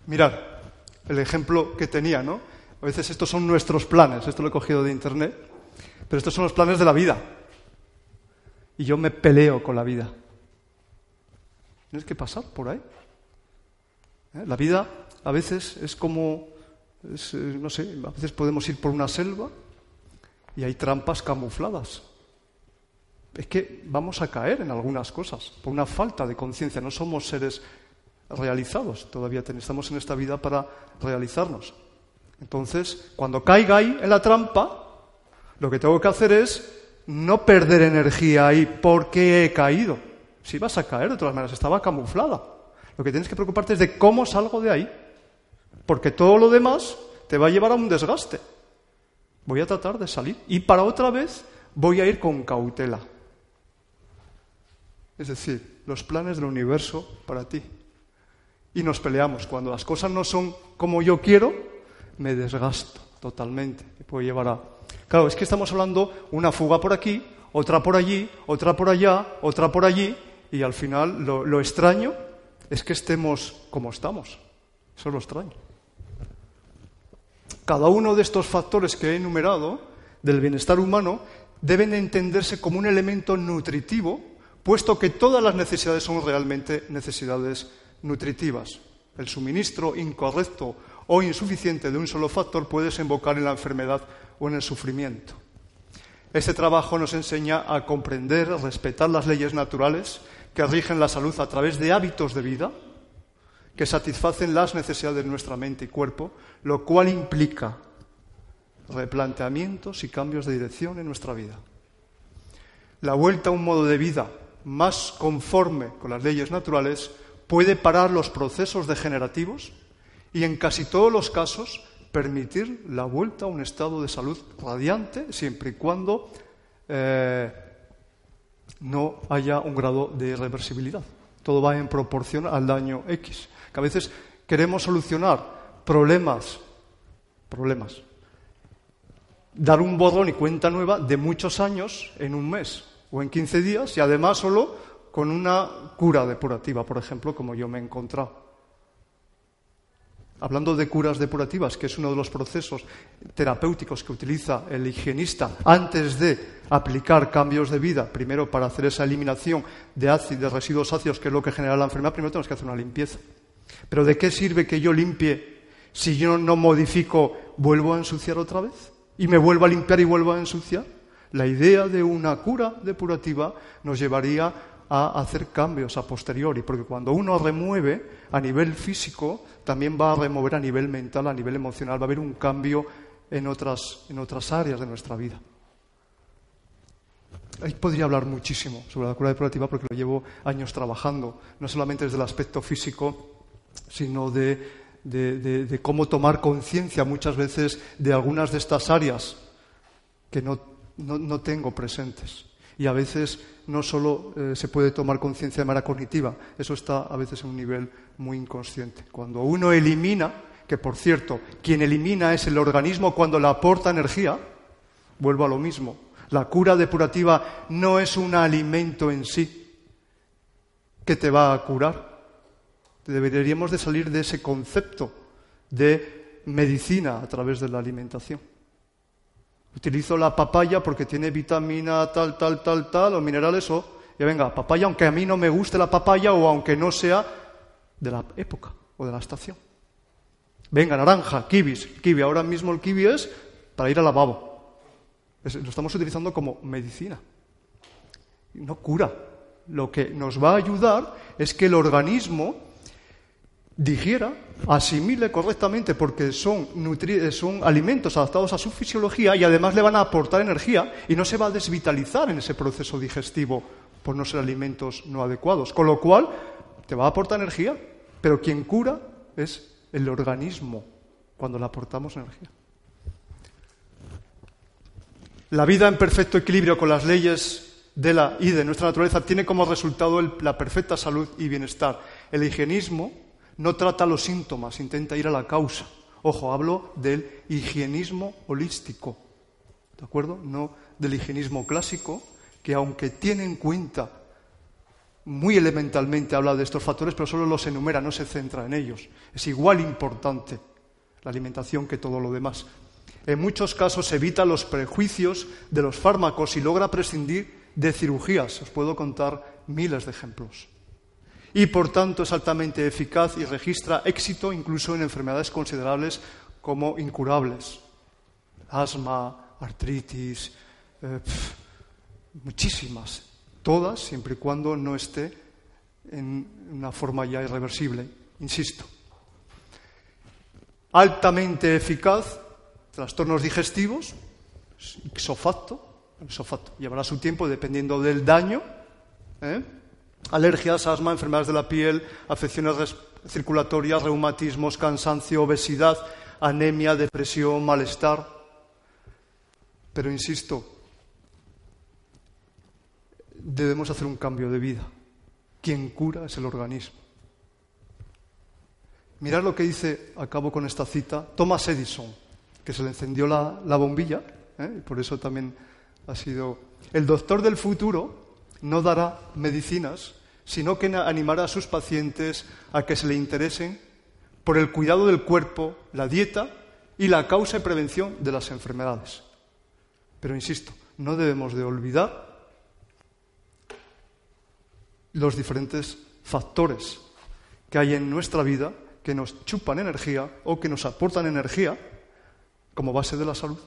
Mirad, el ejemplo que tenía, ¿no? A veces estos son nuestros planes, esto lo he cogido de internet, pero estos son los planes de la vida. Y yo me peleo con la vida. Tienes que pasar por ahí. ¿Eh? La vida a veces es como, eh, no sé, a veces podemos ir por una selva y hay trampas camufladas. Es que vamos a caer en algunas cosas por una falta de conciencia. No somos seres realizados. Todavía estamos en esta vida para realizarnos. Entonces, cuando caiga ahí en la trampa, lo que tengo que hacer es no perder energía ahí porque he caído. Si vas a caer, de todas maneras, estaba camuflada. Lo que tienes que preocuparte es de cómo salgo de ahí. Porque todo lo demás te va a llevar a un desgaste. Voy a tratar de salir. Y para otra vez voy a ir con cautela. Es decir, los planes del universo para ti y nos peleamos. Cuando las cosas no son como yo quiero, me desgasto totalmente. Me puede llevar a. Claro, es que estamos hablando una fuga por aquí, otra por allí, otra por allá, otra por allí, y al final lo, lo extraño es que estemos como estamos. Eso es lo extraño. Cada uno de estos factores que he enumerado del bienestar humano deben entenderse como un elemento nutritivo, puesto que todas las necesidades son realmente necesidades nutritivas. El suministro incorrecto o insuficiente de un solo factor puede desembocar en la enfermedad o en el sufrimiento. Este trabajo nos enseña a comprender, a respetar las leyes naturales que rigen la salud a través de hábitos de vida que satisfacen las necesidades de nuestra mente y cuerpo, lo cual implica replanteamientos y cambios de dirección en nuestra vida. La vuelta a un modo de vida más conforme con las leyes naturales puede parar los procesos degenerativos y en casi todos los casos permitir la vuelta a un estado de salud radiante siempre y cuando eh, no haya un grado de irreversibilidad. Todo va en proporción al daño X. Que a veces queremos solucionar problemas, problemas, dar un borrón y cuenta nueva de muchos años en un mes o en 15 días y además solo con una cura depurativa, por ejemplo, como yo me he encontrado. hablando de curas depurativas, que es uno de los procesos terapéuticos que utiliza el higienista antes de aplicar cambios de vida, primero para hacer esa eliminación de ácidos, de residuos ácidos, que es lo que genera la enfermedad, primero tenemos que hacer una limpieza. Pero ¿de qué sirve que yo limpie si yo no modifico, vuelvo a ensuciar otra vez? ¿Y me vuelvo a limpiar y vuelvo a ensuciar? La idea de una cura depurativa nos llevaría a hacer cambios a posteriori, porque cuando uno remueve a nivel físico, también va a remover a nivel mental, a nivel emocional, va a haber un cambio en otras, en otras áreas de nuestra vida. Ahí podría hablar muchísimo sobre la cura depurativa porque lo llevo años trabajando, no solamente desde el aspecto físico, sino de, de cómo tomar conciencia muchas veces de algunas de estas áreas que no, no, no tengo presentes. Y a veces no solo eh, se puede tomar conciencia de manera cognitiva, eso está a veces en un nivel muy inconsciente. Cuando uno elimina, que por cierto, quien elimina es el organismo cuando le aporta energía, vuelvo a lo mismo. La cura depurativa no es un alimento en sí que te va a curar. Deberíamos de salir de ese concepto de medicina a través de la alimentación. Utilizo la papaya porque tiene vitamina tal, tal, tal, tal, o minerales, o, y venga, papaya, aunque a mí no me guste la papaya o aunque no sea de la época o de la estación. Venga, naranja, kibis. Kiwi, ahora mismo el kiwi es para ir al lavabo. lo estamos utilizando como medicina. No cura. Lo que nos va a ayudar es que el organismo digiera, asimile correctamente porque son, son alimentos adaptados a su fisiología y además le van a aportar energía y no se va a desvitalizar en ese proceso digestivo por no ser alimentos no adecuados. Con lo cual, te va a aportar energía, pero quien cura es el organismo cuando le aportamos energía. La vida en perfecto equilibrio con las leyes de la y de nuestra naturaleza tiene como resultado la perfecta salud y bienestar. El higienismo no trata los síntomas, intenta ir a la causa. Ojo, hablo del higienismo holístico, ¿de acuerdo? No del higienismo clásico, que aunque tiene en cuenta muy elementalmente habla de estos factores, pero solo los enumera, no se centra en ellos. Es igual importante la alimentación que todo lo demás. En muchos casos evita los prejuicios de los fármacos y logra prescindir de cirugías. Os puedo contar miles de ejemplos y por tanto es altamente eficaz y registra éxito incluso en enfermedades considerables como incurables. Asma, artritis, eh, muchísimas, todas siempre y cuando no esté en una forma ya irreversible, insisto. Altamente eficaz, trastornos digestivos, ixofacto, ixofacto, llevará su tiempo dependiendo del daño. ¿eh? Alergias, asma, enfermedades de la piel, afecciones circulatorias, reumatismos, cansancio, obesidad, anemia, depresión, malestar. Pero insisto, debemos hacer un cambio de vida. Quien cura es el organismo. Mirad lo que dice, acabo con esta cita, Thomas Edison, que se le encendió la, bombilla, ¿eh? y por eso también ha sido el doctor del futuro, no dará medicinas, sino que animará a sus pacientes a que se le interesen por el cuidado del cuerpo, la dieta y la causa y prevención de las enfermedades. Pero insisto, no debemos de olvidar los diferentes factores que hay en nuestra vida que nos chupan energía o que nos aportan energía como base de la salud.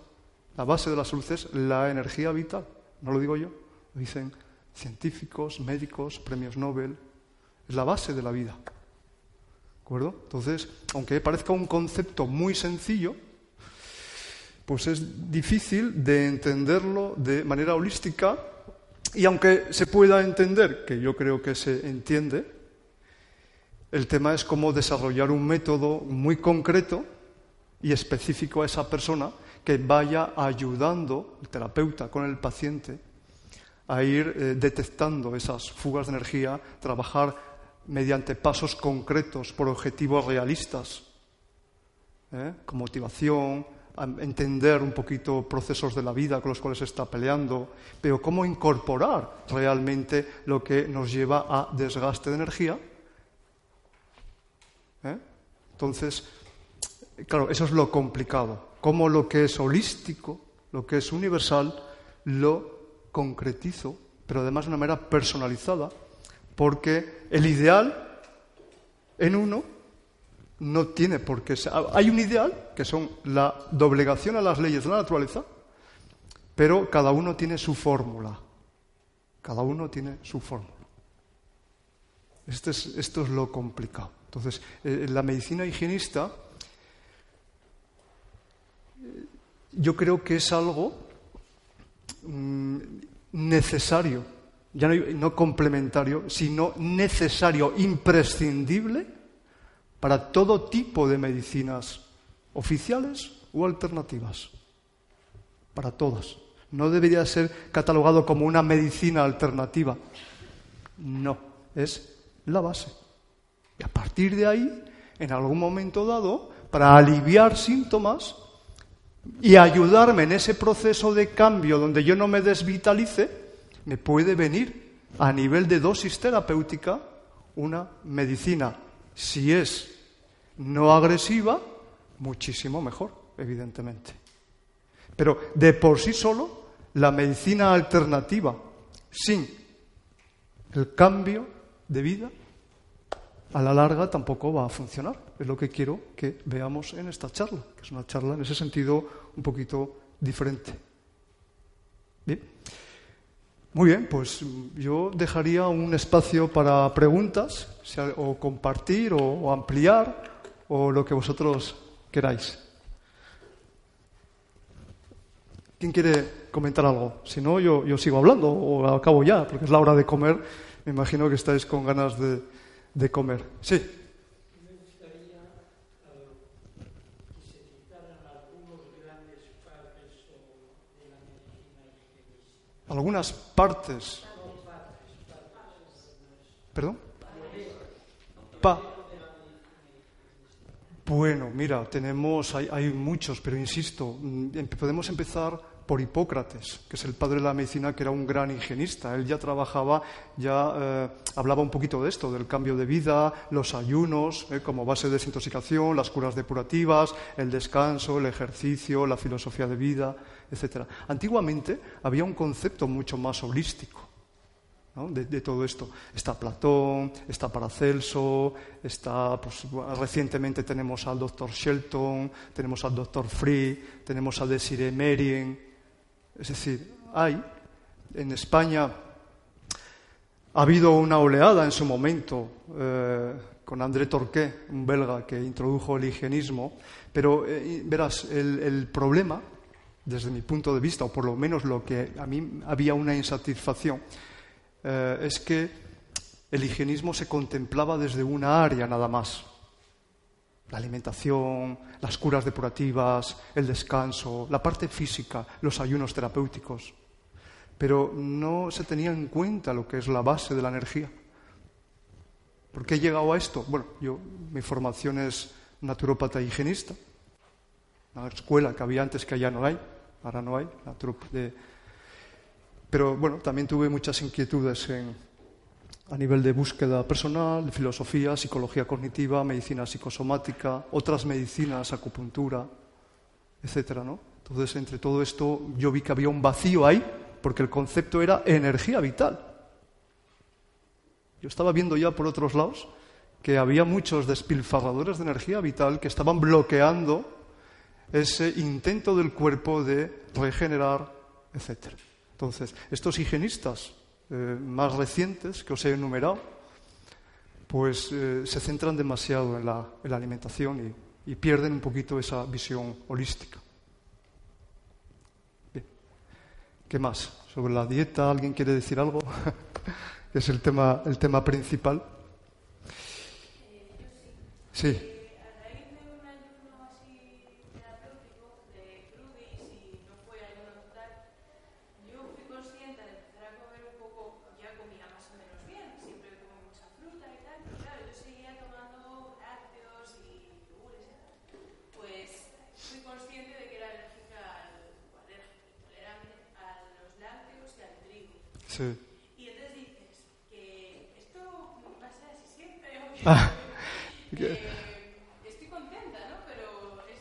La base de la salud es la energía vital, no lo digo yo, lo dicen científicos, médicos, premios Nobel. Es la base de la vida. ¿De acuerdo? Entonces, aunque parezca un concepto muy sencillo, pues es difícil de entenderlo de manera holística y aunque se pueda entender, que yo creo que se entiende, el tema es cómo desarrollar un método muy concreto y específico a esa persona que vaya ayudando, el terapeuta, con el paciente, a ir eh, detectando esas fugas de energía, trabajar mediante pasos concretos por objetivos realistas, ¿eh? con motivación, entender un poquito procesos de la vida con los cuales se está peleando, pero cómo incorporar realmente lo que nos lleva a desgaste de energía. ¿eh? Entonces, claro, eso es lo complicado. Cómo lo que es holístico, lo que es universal, lo concretizo, pero además de una manera personalizada, porque el ideal en uno no tiene por qué ser. Hay un ideal, que son la doblegación a las leyes de la naturaleza, pero cada uno tiene su fórmula. Cada uno tiene su fórmula. Este esto es lo complicado. Entonces, eh, la medicina higienista eh, yo creo que es algo mm, necesario, ya no, complementario, sino necesario, imprescindible para todo tipo de medicinas oficiales o alternativas. Para todas. No debería ser catalogado como una medicina alternativa. No, es la base. Y a partir de ahí, en algún momento dado, para aliviar síntomas y ayudarme en ese proceso de cambio donde yo no me desvitalice, me puede venir a nivel de dosis terapéutica una medicina. Si es no agresiva, muchísimo mejor, evidentemente. Pero de por sí solo, la medicina alternativa, sin el cambio de vida, a la larga tampoco va a funcionar. Es lo que quiero que veamos en esta charla, que es una charla en ese sentido un poquito diferente. Bien. Muy bien, pues yo dejaría un espacio para preguntas, o compartir, o, ampliar, o lo que vosotros queráis. ¿Quién quiere comentar algo? Si no, yo, yo sigo hablando, o acabo ya, porque es la hora de comer. Me imagino que estáis con ganas de, de comer. Sí. Algunas partes. ¿Perdón? Pa. Bueno, mira, tenemos, hay, hay muchos, pero insisto, mm, podemos empezar por Hipócrates, que es el padre de la medicina, que era un gran higienista. Él ya trabajaba, ya eh, hablaba un poquito de esto, del cambio de vida, los ayunos eh, como base de desintoxicación, las curas depurativas, el descanso, el ejercicio, la filosofía de vida, etc. Antiguamente había un concepto mucho más holístico. De, todo esto. Está Platón, está Paracelso, está, pues, recientemente tenemos al doctor Shelton, tenemos al doctor Free, tenemos a Desiree Merien, es decir, hay en España ha habido una oleada en su momento eh, con André Torqué, un belga que introdujo el higienismo, pero eh, verás, el, problema, desde mi punto de vista, o por lo menos lo que a mí había una insatisfacción, eh, es que el higienismo se contemplaba desde una área nada más la alimentación, las curas depurativas, el descanso, la parte física, los ayunos terapéuticos. Pero no se tenía en cuenta lo que es la base de la energía. ¿Por qué he llegado a esto? Bueno, yo, mi formación es naturópata e higienista, una escuela que había antes que allá no hay, ahora no hay, pero bueno, también tuve muchas inquietudes en, a nivel de búsqueda personal, de filosofía, psicología cognitiva, medicina psicosomática, otras medicinas, acupuntura, etcétera, ¿no? Entonces, entre todo esto, yo vi que había un vacío ahí, porque el concepto era energía vital. Yo estaba viendo ya por otros lados que había muchos despilfarradores de energía vital que estaban bloqueando ese intento del cuerpo de regenerar, etcétera. Entonces, estos higienistas eh, más recientes que os he enumerado, pues eh, se centran demasiado en la, alimentación y, pierden un poquito esa visión holística. ¿Qué más? Sobre la dieta, ¿alguien quiere decir algo? es el tema, el tema principal. Sí. Y entonces dices que esto va a ser así siempre. Ah contenta, ¿no? Pero es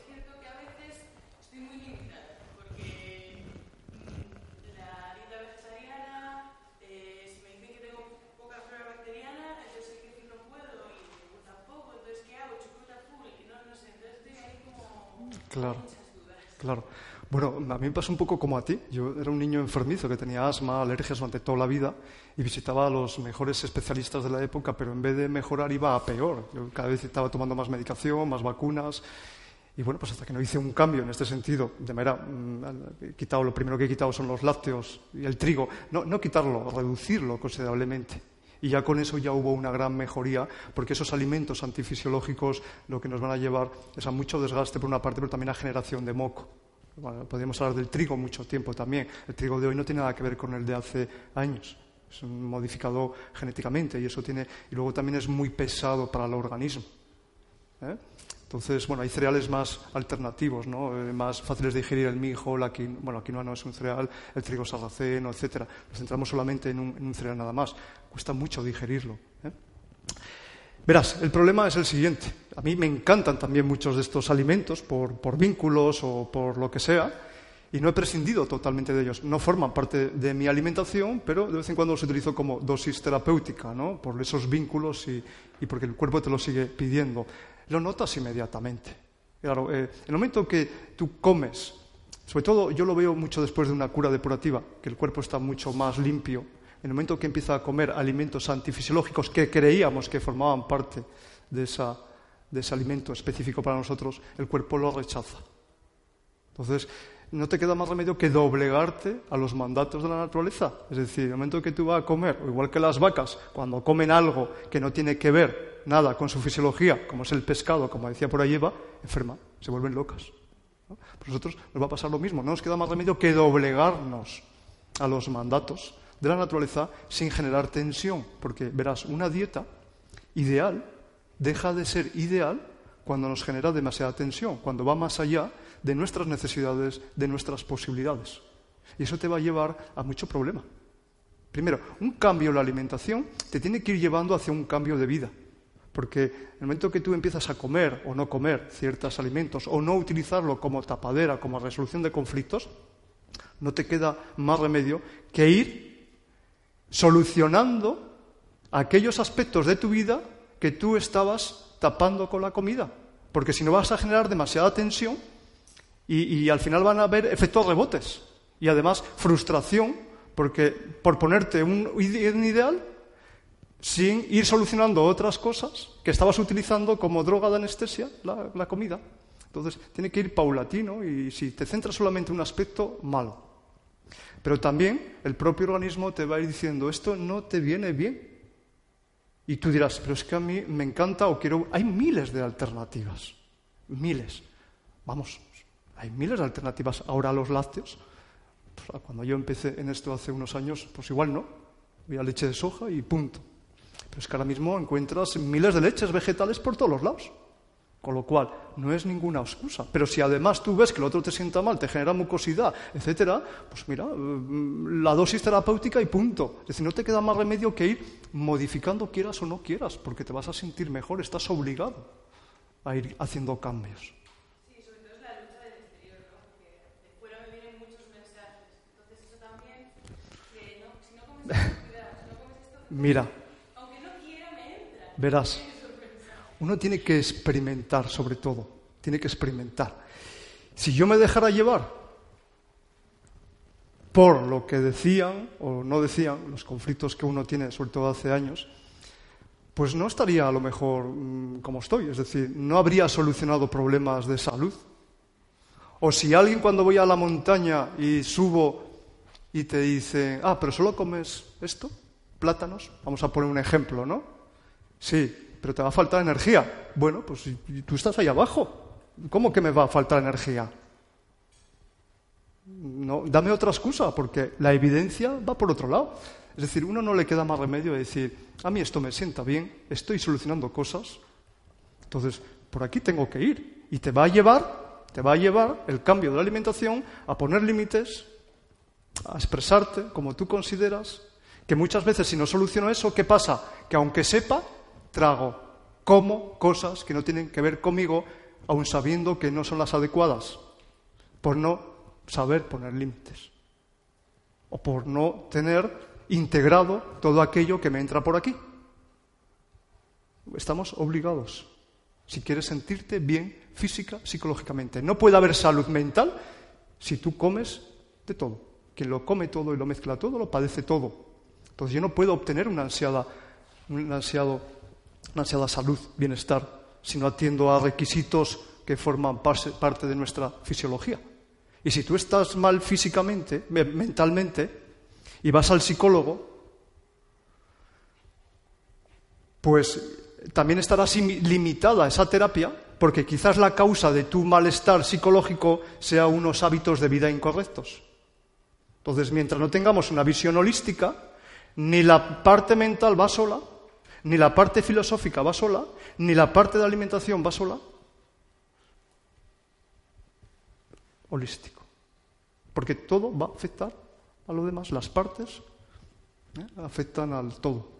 Claro, claro. Bueno, a mí me pasó un poco como a ti. Yo era un niño enfermizo que tenía asma, alergias durante toda la vida y visitaba a los mejores especialistas de la época, pero en vez de mejorar iba a peor. Yo cada vez estaba tomando más medicación, más vacunas. Y bueno, pues hasta que no hice un cambio en este sentido, de manera, mm, he quitado, lo primero que he quitado son los lácteos y el trigo. No, no quitarlo, reducirlo considerablemente. Y ya con eso ya hubo una gran mejoría, porque esos alimentos antifisiológicos lo que nos van a llevar es a mucho desgaste por una parte, pero también a generación de moco. Bueno, podríamos hablar del trigo mucho tiempo también. El trigo de hoy no tiene nada que ver con el de hace años. Es modificado genéticamente y eso tiene y luego también es muy pesado para el organismo. ¿eh? Entonces, bueno, hay cereales más alternativos, ¿no? Eh, más fáciles de digerir, el mijo, la quinoa, bueno, la quinoa no es un cereal, el trigo sarraceno, etcétera. Nos centramos solamente en un, en un cereal nada más. Cuesta mucho digerirlo. ¿eh? Verás, el problema es el siguiente. A mí me encantan también muchos de estos alimentos por, vínculos o por lo que sea, y no he prescindido totalmente de ellos. No forman parte de mi alimentación, pero de vez en cuando los utilizo como dosis terapéutica, ¿no? por esos vínculos y, y porque el cuerpo te lo sigue pidiendo. Lo notas inmediatamente. Claro, eh, el momento que tú comes, sobre todo yo lo veo mucho después de una cura depurativa, que el cuerpo está mucho más limpio, en el momento que empieza a comer alimentos antifisiológicos que creíamos que formaban parte de, esa, de ese alimento específico para nosotros, el cuerpo lo rechaza. Entonces, no te queda más remedio que doblegarte a los mandatos de la naturaleza. Es decir, en el momento que tú vas a comer, o igual que las vacas, cuando comen algo que no tiene que ver nada con su fisiología, como es el pescado, como decía por ahí Eva, enferma, se vuelven locas. ¿no? Pues nosotros nos va a pasar lo mismo, no nos queda más remedio que doblegarnos a los mandatos de la naturaleza sin generar tensión, porque verás, una dieta ideal deja de ser ideal cuando nos genera demasiada tensión, cuando va más allá de nuestras necesidades, de nuestras posibilidades. Y eso te va a llevar a mucho problema. Primero, un cambio en la alimentación te tiene que ir llevando hacia un cambio de vida. Porque en el momento que tú empiezas a comer o no comer ciertos alimentos o no utilizarlo como tapadera, como resolución de conflictos, no te queda más remedio que ir solucionando aquellos aspectos de tu vida que tú estabas tapando con la comida. Porque si no vas a generar demasiada tensión y, al final van a haber efectos rebotes. Y además frustración, porque por ponerte un, ideal sin ir solucionando otras cosas que estabas utilizando como droga de anestesia, la, la comida. Entonces tiene que ir paulatino y si te centras solamente en un aspecto, mal. Pero también el propio organismo te va a ir diciendo, esto no te viene bien. Y tú dirás, pero es que a mí me encanta o quiero... Hay miles de alternativas, miles. Vamos, hay miles de alternativas. Ahora los lácteos, cuando yo empecé en esto hace unos años, pues igual no. Había leche de soja y punto. Pero es que ahora mismo encuentras miles de leches vegetales por todos los lados. Con lo cual, no es ninguna excusa. Pero si además tú ves que el otro te sienta mal, te genera mucosidad, etcétera, pues mira, mm, la dosis terapéutica y punto. Es decir, no te queda más remedio que ir modificando quieras o no quieras, porque te vas a sentir mejor, estás obligado a ir haciendo cambios. Mira, aunque no quiera, me entra. verás. Uno tiene que experimentar sobre todo, tiene que experimentar. Si yo me dejara llevar por lo que decían o no decían, los conflictos que uno tiene, sobre todo hace años, pues no estaría a lo mejor mmm, como estoy, es decir, no habría solucionado problemas de salud. O si alguien cuando voy a la montaña y subo y te dice, ah, pero solo comes esto, plátanos, vamos a poner un ejemplo, ¿no? Sí, pero te va a faltar energía. Bueno, pues tú estás ahí abajo. ¿Cómo que me va a faltar energía? No, dame otra excusa, porque la evidencia va por otro lado. Es decir, uno no le queda más remedio de decir, a mí esto me sienta bien, estoy solucionando cosas, entonces por aquí tengo que ir. Y te va a llevar, te va a llevar el cambio de la alimentación a poner límites, a expresarte como tú consideras, que muchas veces si no soluciono eso, ¿qué pasa? Que aunque sepa, trago, como cosas que no tienen que ver conmigo, aun sabiendo que no son las adecuadas, por no saber poner límites, o por no tener integrado todo aquello que me entra por aquí. Estamos obligados, si quieres sentirte bien física, psicológicamente. No puede haber salud mental si tú comes de todo. Quien lo come todo y lo mezcla todo, lo padece todo. Entonces yo no puedo obtener una ansiada, un ansiado, una ansiada salud, bienestar, si no atiendo a requisitos que forman parte de nuestra fisiología. Y si tú estás mal físicamente, mentalmente, y vas al psicólogo, pues también estarás limitada esa terapia porque quizás la causa de tu malestar psicológico sea unos hábitos de vida incorrectos. Entonces, mientras no tengamos una visión holística, ni la parte mental va sola, ni la parte filosófica va sola, ni la parte de alimentación va sola. Holístico. Porque todo va a afectar a lo demás, las partes ¿eh? afectan al todo.